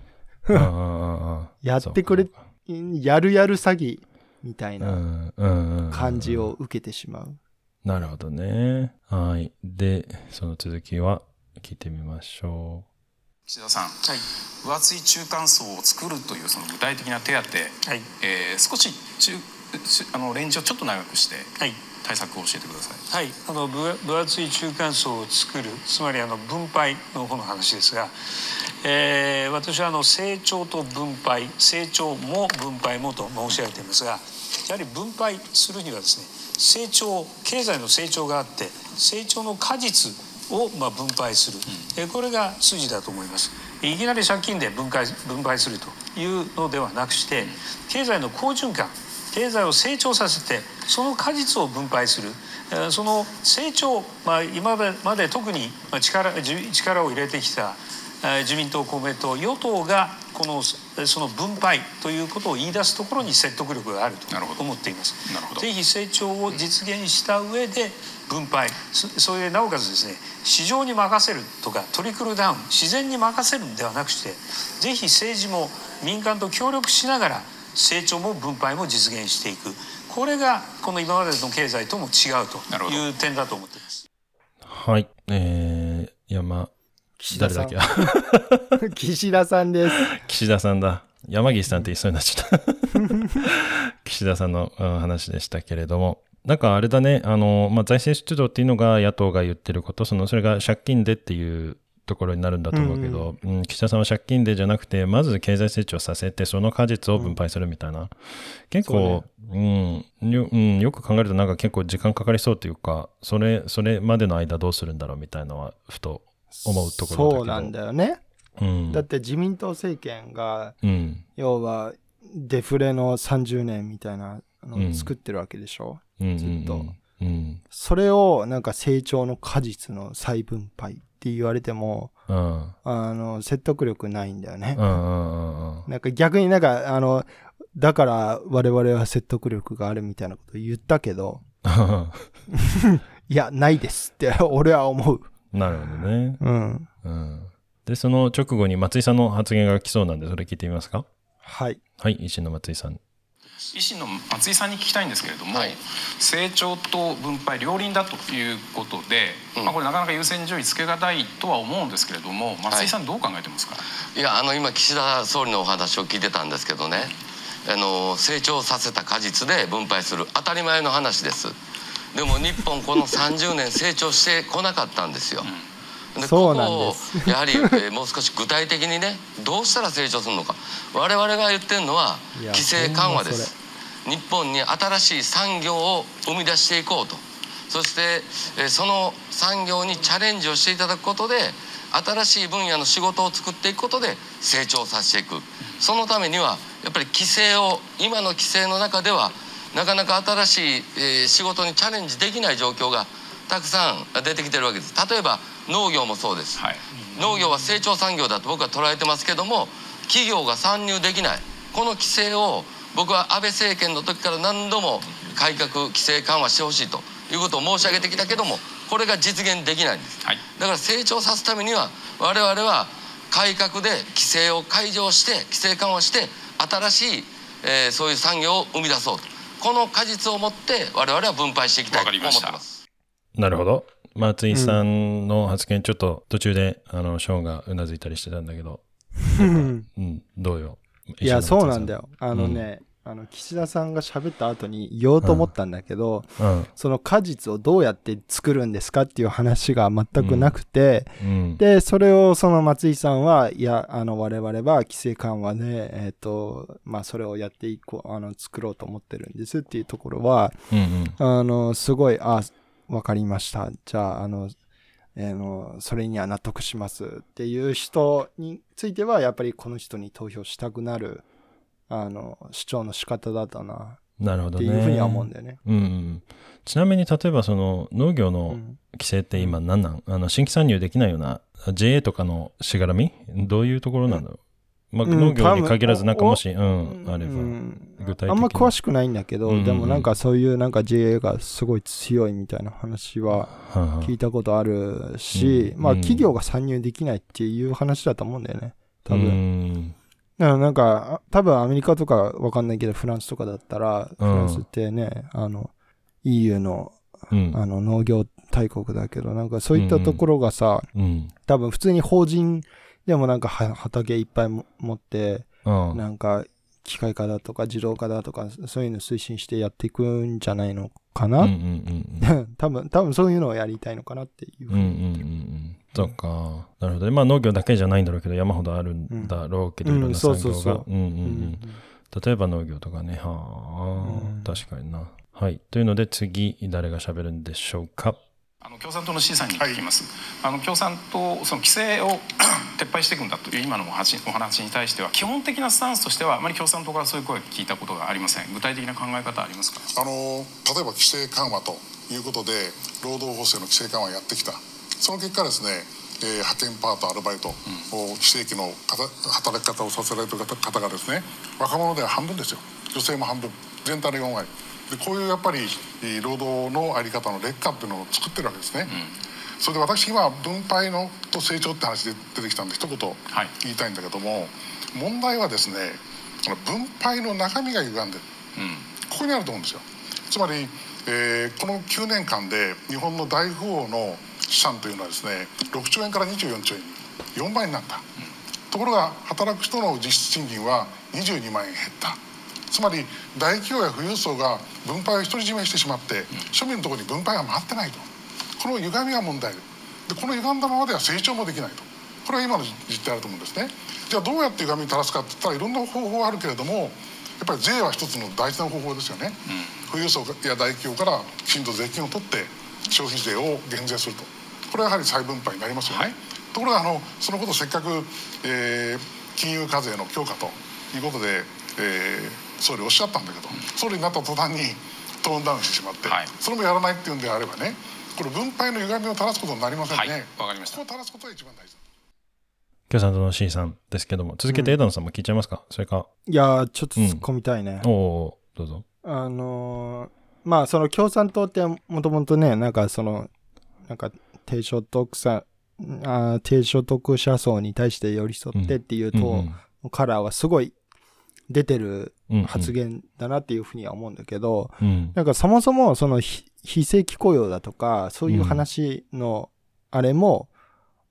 やってくれ、やるやる詐欺みたいな感じを受けてしまう。なるほどね。はい。で、その続きは聞いてみましょ岸田さん、分厚い中間層を作るというその具体的な手当、えー少し中中あのレンジをちょっと長くして、対策を教えてください。はい、あの分分厚い中間層を作るつまりあの分配の方の話ですが、えー私はあの成長と分配成長も分配もと申し上げていますがやはり分配するにはですね成長経済の成長があって成長の果実をまあ分配する、えーこれが筋だと思いますいきなり借金で分配分配するというのではなくして経済の好循環経済を成長させてその果実を分配する。えーその成長、まあ、今まで特にまあ力じ力を入れてきたえー自民党公明党与党がこのそその分配ということを言い出すところに説得力があると思っています。ぜひ成長を実現した上で分配そそれでなおかつですね市場に任せるとかトリクルダウン自然に任せるんではなくしてぜひ政治も民間と協力しながら成長も分配も実現していくこれがこの今までの経済とも違うという点だと思っています。う。はい。えー、山、岸田さん誰だっけ？岸田さんです。岸田さんだ。山岸さんって言いそうになっちゃった。岸田さんのうん話でしたけれども。なんかあれだね、あの、まあ、財政出動っていうのが野党が言ってること、その、それが借金でっていうところになるんだと思うけど、うん岸田さんは借金でじゃなくて、まず経済成長させて、その果実を分配するみたいな。結構、うんよ、うん、よく考えるとなんか結構時間かかりそうというか、それ、それまでの間どうするんだろうみたいなのは、ふと思うところだけど。そうなんだよね。うんだって自民党政権が、うん要はデフレの30年みたいなのうんを作ってるわけでしょ、うんうんうんずっと。うん。それをなんか成長の果実の再分配って言われても、うん。あの、説得力ないんだよね。なんか逆になんか、あの、だから我々は説得力があるみたいなこと言ったけど、いや、ないですって俺は思う。なるほどね。うん。うん。で、その直後に松井さんの発言が来そうなんで、それ聞いてみますか？はい。はい、維新の松井さん。維新の松井さんに聞きたいんですけれども、成長と分配両輪だということで、まあ、これなかなか優先順位つけがたいとは思うんですけれども松井さんどう考えてますか、いやあの今岸田総理のお話を聞いてたんですけどね。あの成長させた果実で分配する当たり前の話です。でも日本この30年成長してこなかったんですよ、でそうなんここをですやはり、えーもう少し具体的にねどうしたら成長するのか。我々が言ってるのは規制緩和です。日本に新しい産業を生み出していこうと。そして、えーその産業にチャレンジをしていただくことで新しい分野の仕事を作っていくことで成長させていく。そのためにはやっぱり規制を今の規制の中ではなかなか新しい、えー仕事にチャレンジできない状況がたくさん出てきてるわけです。例えば農業もそうです、農業は成長産業だと僕は捉えてますけども企業が参入できない。この規制を僕は安倍政権の時から何度も改革規制緩和してほしいということを申し上げてきたけどもこれが実現できないんです、だから成長させるためには我々は改革で規制を解除して規制緩和して新しい、えーそういう産業を生み出そうと。この果実を持って我々は分配していきたいと思ってますなるほど。松井さんの発言、ちょっと途中で、あの、ショーンがうなずいたりしてたんだけど。うんうん、どうよ？いや、そうなんだよ。あのね、あの、岸田さんが喋った後に言おうと思ったんだけど、うんその果実をどうやって作るんですかっていう話が全くなくて、うんで、それをその松井さんは、いや、あの、我々は規制緩和で、えっ、と、まあ、それをやっていこう、あの、作ろうと思ってるんですっていうところは、うんうんあの、すごい、あ、わかりました。じゃあ、あの、えーの、それには納得しますっていう人については、やっぱりこの人に投票したくなる、あの、主張の仕方だったな。なるほどね。っていうふうには思うんだよね。うんうん。ちなみに、例えばその農業の規制って今何なん、あの新規参入できないような JA とかのしがらみ？どういうところなの、まあ、うん農業に限らず、なんかもし、うん、あれば、具体的に。あんま詳しくないんだけど、うんうんうん。でもなんかそういうなんか JA がすごい強いみたいな話は聞いたことあるし、まあうん。うん企業が参入できないっていう話だと思うんだよね。多う分。ん。だからなんか、あ多分アメリカとかわかんないけど、フランスとかだったら、フうん。ランスってね、あの、EU の、うん。あの農業大国だけど、なんかそういったところがさ、うん。多分普通に法人でもなんかは畑いっぱいも持って、うん。なんか機械化だとか自動化だとか、そういうの推進してやっていくんじゃないのかな、うんうん 多分、多分そういうのをやりたいのかなっていうふうにうんうんうんうん。そっか。なるほどね。まあ農業だけじゃないんだろうけど、山ほどあるんだろうけど、うんいろんな産業そうそうそう。がうんうんうん。例えば農業とかね。はあ、確かにな。はい。というので次、誰が喋るんでしょうか？あの共産党の C さんに聞きます、あの共産党その規制を 撤廃していくんだという今のお話お話に対しては基本的なスタンスとしてはあまり共産党からそういう声を聞いたことがありません。具体的な考え方ありますか？あの例えば規制緩和ということで労働法制の規制緩和をやってきた。その結果ですね、えー派遣パートアルバイトを非正規の方働き方をさせられてる方方がですね若者では半分ですよ。女性も半分。全体の4割でこういうやっぱりえー労働の在り方の劣化っていうのを作ってるわけですね、それで私今分配のと成長って話で出てきたんで一言言いたいんだけども、問題はですね分配の中身が歪んでる、ここにあると思うんですよ。つまり、えーこの9年間で日本の大富豪の資産というのはですね6兆円から24兆円に4倍になった、ところが働く人の実質賃金は22万円減ったつまり大企業や富裕層が分配を独り占めしてしまって庶民のところに分配が回ってないと。この歪みが問題。ででこの歪んだままでは成長もできないと。これは今の実態だと思うんですね。じゃあどうやって歪みを正すかって言ったらいろんな方法があるけれどもやっぱり税は一つの大事な方法ですよね、富裕層や大企業からきちんと税金を取って消費税を減税すると。これはやはり再分配になりますよね、ところがあのそのことをせっかく、えー金融課税の強化ということでえー、総理おっしゃったんだけど総理になった途端にトーンダウンしてしまって、はい、それもやらないっていうんであればねこれ分配の歪みを正すことになりませんね。わ、はい、かりました。ここを正すことが一番大事共産党の C さんですけども、続けて枝野さんも聞いちゃいますか、うん、それか。いやちょっと突っ込みたいね。うん、おおどうぞ。あのー、まあ、その共産党ってもともとね、なんかその、なんか低所得者、あ低所得者層に対して寄り添ってっていうと、うんうん、カラーはすごい出てる発言だなっていうふうには思うんだけど、うん、なんかそもそもその非正規雇用だとか、そういう話のあれも、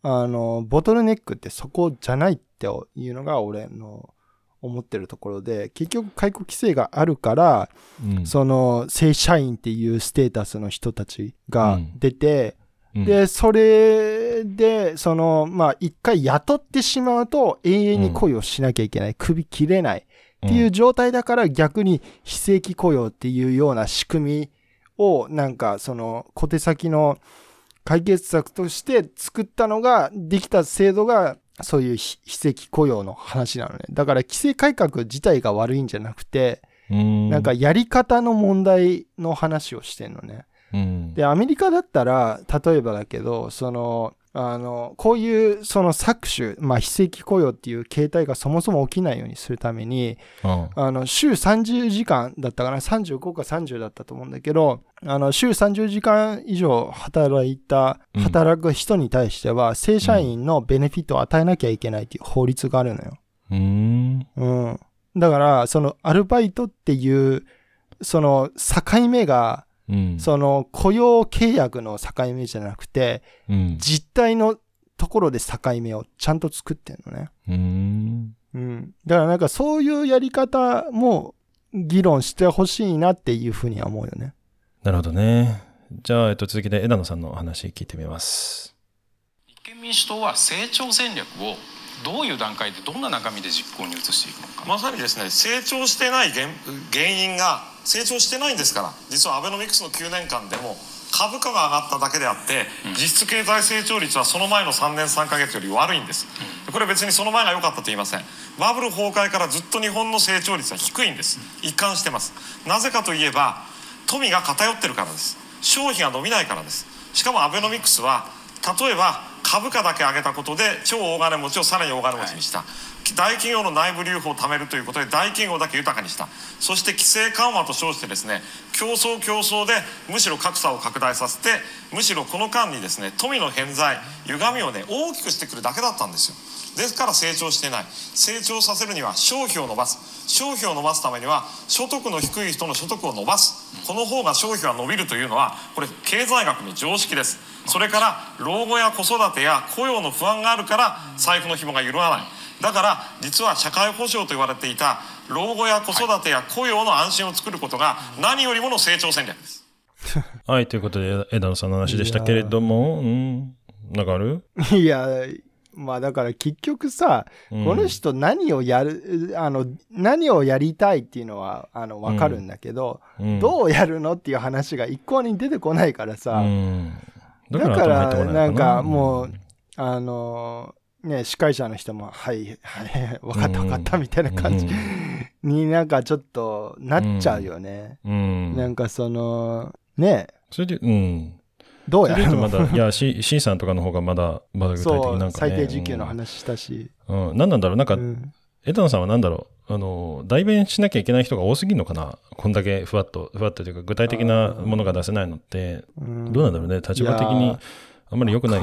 あの、ボトルネックってそこじゃないっていうのが俺の思ってるところで、結局解雇規制があるから、うん、その正社員っていうステータスの人たちが出て、うん、で、それで、その、まあ、一回雇ってしまうと永遠に雇用しなきゃいけない。首切れない。っていう状態だから逆に非正規雇用っていうような仕組みをなんかその小手先の解決策として作ったのが、できた制度が、そういう非正規雇用の話なのね。だから規制改革自体が悪いんじゃなくて、んなんかやり方の問題の話をしてんのね。で、アメリカだったら、例えばだけど、その、あの、こういうその搾取、まあ非正規雇用っていう形態がそもそも起きないようにするために、あの、週30時間だったかな、35か30だったと思うんだけど、あの、週30時間以上働いた、働く人に対しては、正社員のベネフィットを与えなきゃいけないっていう法律があるのよ。うん。うん。だから、そのアルバイトっていう、その境目が、うん、その雇用契約の境目じゃなくて、うん、実態のところで境目をちゃんと作ってんのね。うん。うん。だからなんかそういうやり方も議論してほしいなっていうふうには思うよね。なるほどね。じゃあ、えっと、続きで枝野さんの話聞いてみます。立憲民主党は成長戦略をどういう段階でどんな中身で実行に移していくのか。まさにですね成長してない原原因が成長してないんですから実はアベノミクスの9年間でも株価が上がっただけであって、うん、実質経済成長率はその前の3年3か月より悪いんです、うん、これ別にその前が良かったと言いません。バブル崩壊からずっと日本の成長率は低いんです。一貫してます。なぜかといえば富が偏ってるからです。消費が伸びないからです。しかもアベノミクスは例えば株価だけ上げたことで超大金持ちをさらに大金持ちにした、はい、大企業の内部留保を貯めるということで大企業だけ豊かにした。そして規制緩和と称してですね競争競争でむしろ格差を拡大させてむしろこの間にですね富の偏在歪みをね大きくしてくるだけだったんですよ。ですから成長してない。成長させるには消費を伸ばす。消費を伸ばすためには所得の低い人の所得を伸ばす。この方が消費が伸びるというのはこれ経済学の常識です。それから老後や子育てや雇用の不安があるから財布の紐が緩まない。だから実は社会保障と言われていた老後や子育てや雇用の安心を作ることが何よりもの成長戦略です。はいということで枝野さんの話でしたけれどもうんなんかある？いやまあだから結局さ、うん、この人何をやる、あの、何をやりたいっていうのは、あの、わかるんだけど、うん、どうやるのっていう話が一向に出てこないからさ、だからなんかもう、あの、ね、司会者の人も、はい、はい、分かった分かったみたいな感じ。になんかちょっとなっちゃうよね。なんかその、ね。それで、うん。どうやるまだ、いや、C, C さんとかの方がまだ、まだ具体的なんか、ね、最低時給の話したし。うん、うん、何なんだろう？なんか、うん、枝野さんは何だろう？あの、代弁しなきゃいけない人が多すぎるのかな？こんだけふわっと、ふわっとというか、具体的なものが出せないのって、どうなんだろうね？立場的にあんまり良くない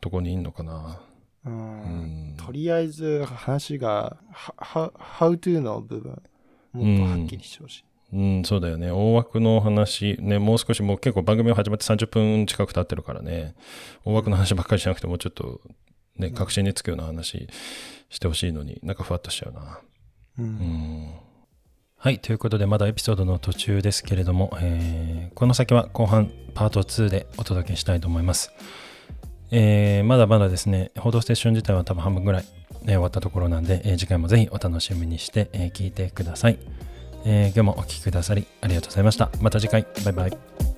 とこにいんのかな？うん、とりあえず話が、は、how to の部分、もっとはっきりしてほしい。うん、そうだよね。大枠の話、ね、もう少しもう結構番組が始まって30分近く経ってるからね、大枠の話ばっかりしなくてもうちょっと、ね、確信につくような話してほしいのに、なんかふわっとしちゃうな。うん、うんはい。ということで、まだエピソードの途中ですけれども、えー、この先は後半パート2でお届けしたいと思います。えー、まだまだですね、報道ステーション自体は多分半分ぐらい、ね、終わったところなんで、えー、次回もぜひお楽しみにして、え、聞いてください。え、今日もお聴きくださりありがとうございました。また次回。バイバイ。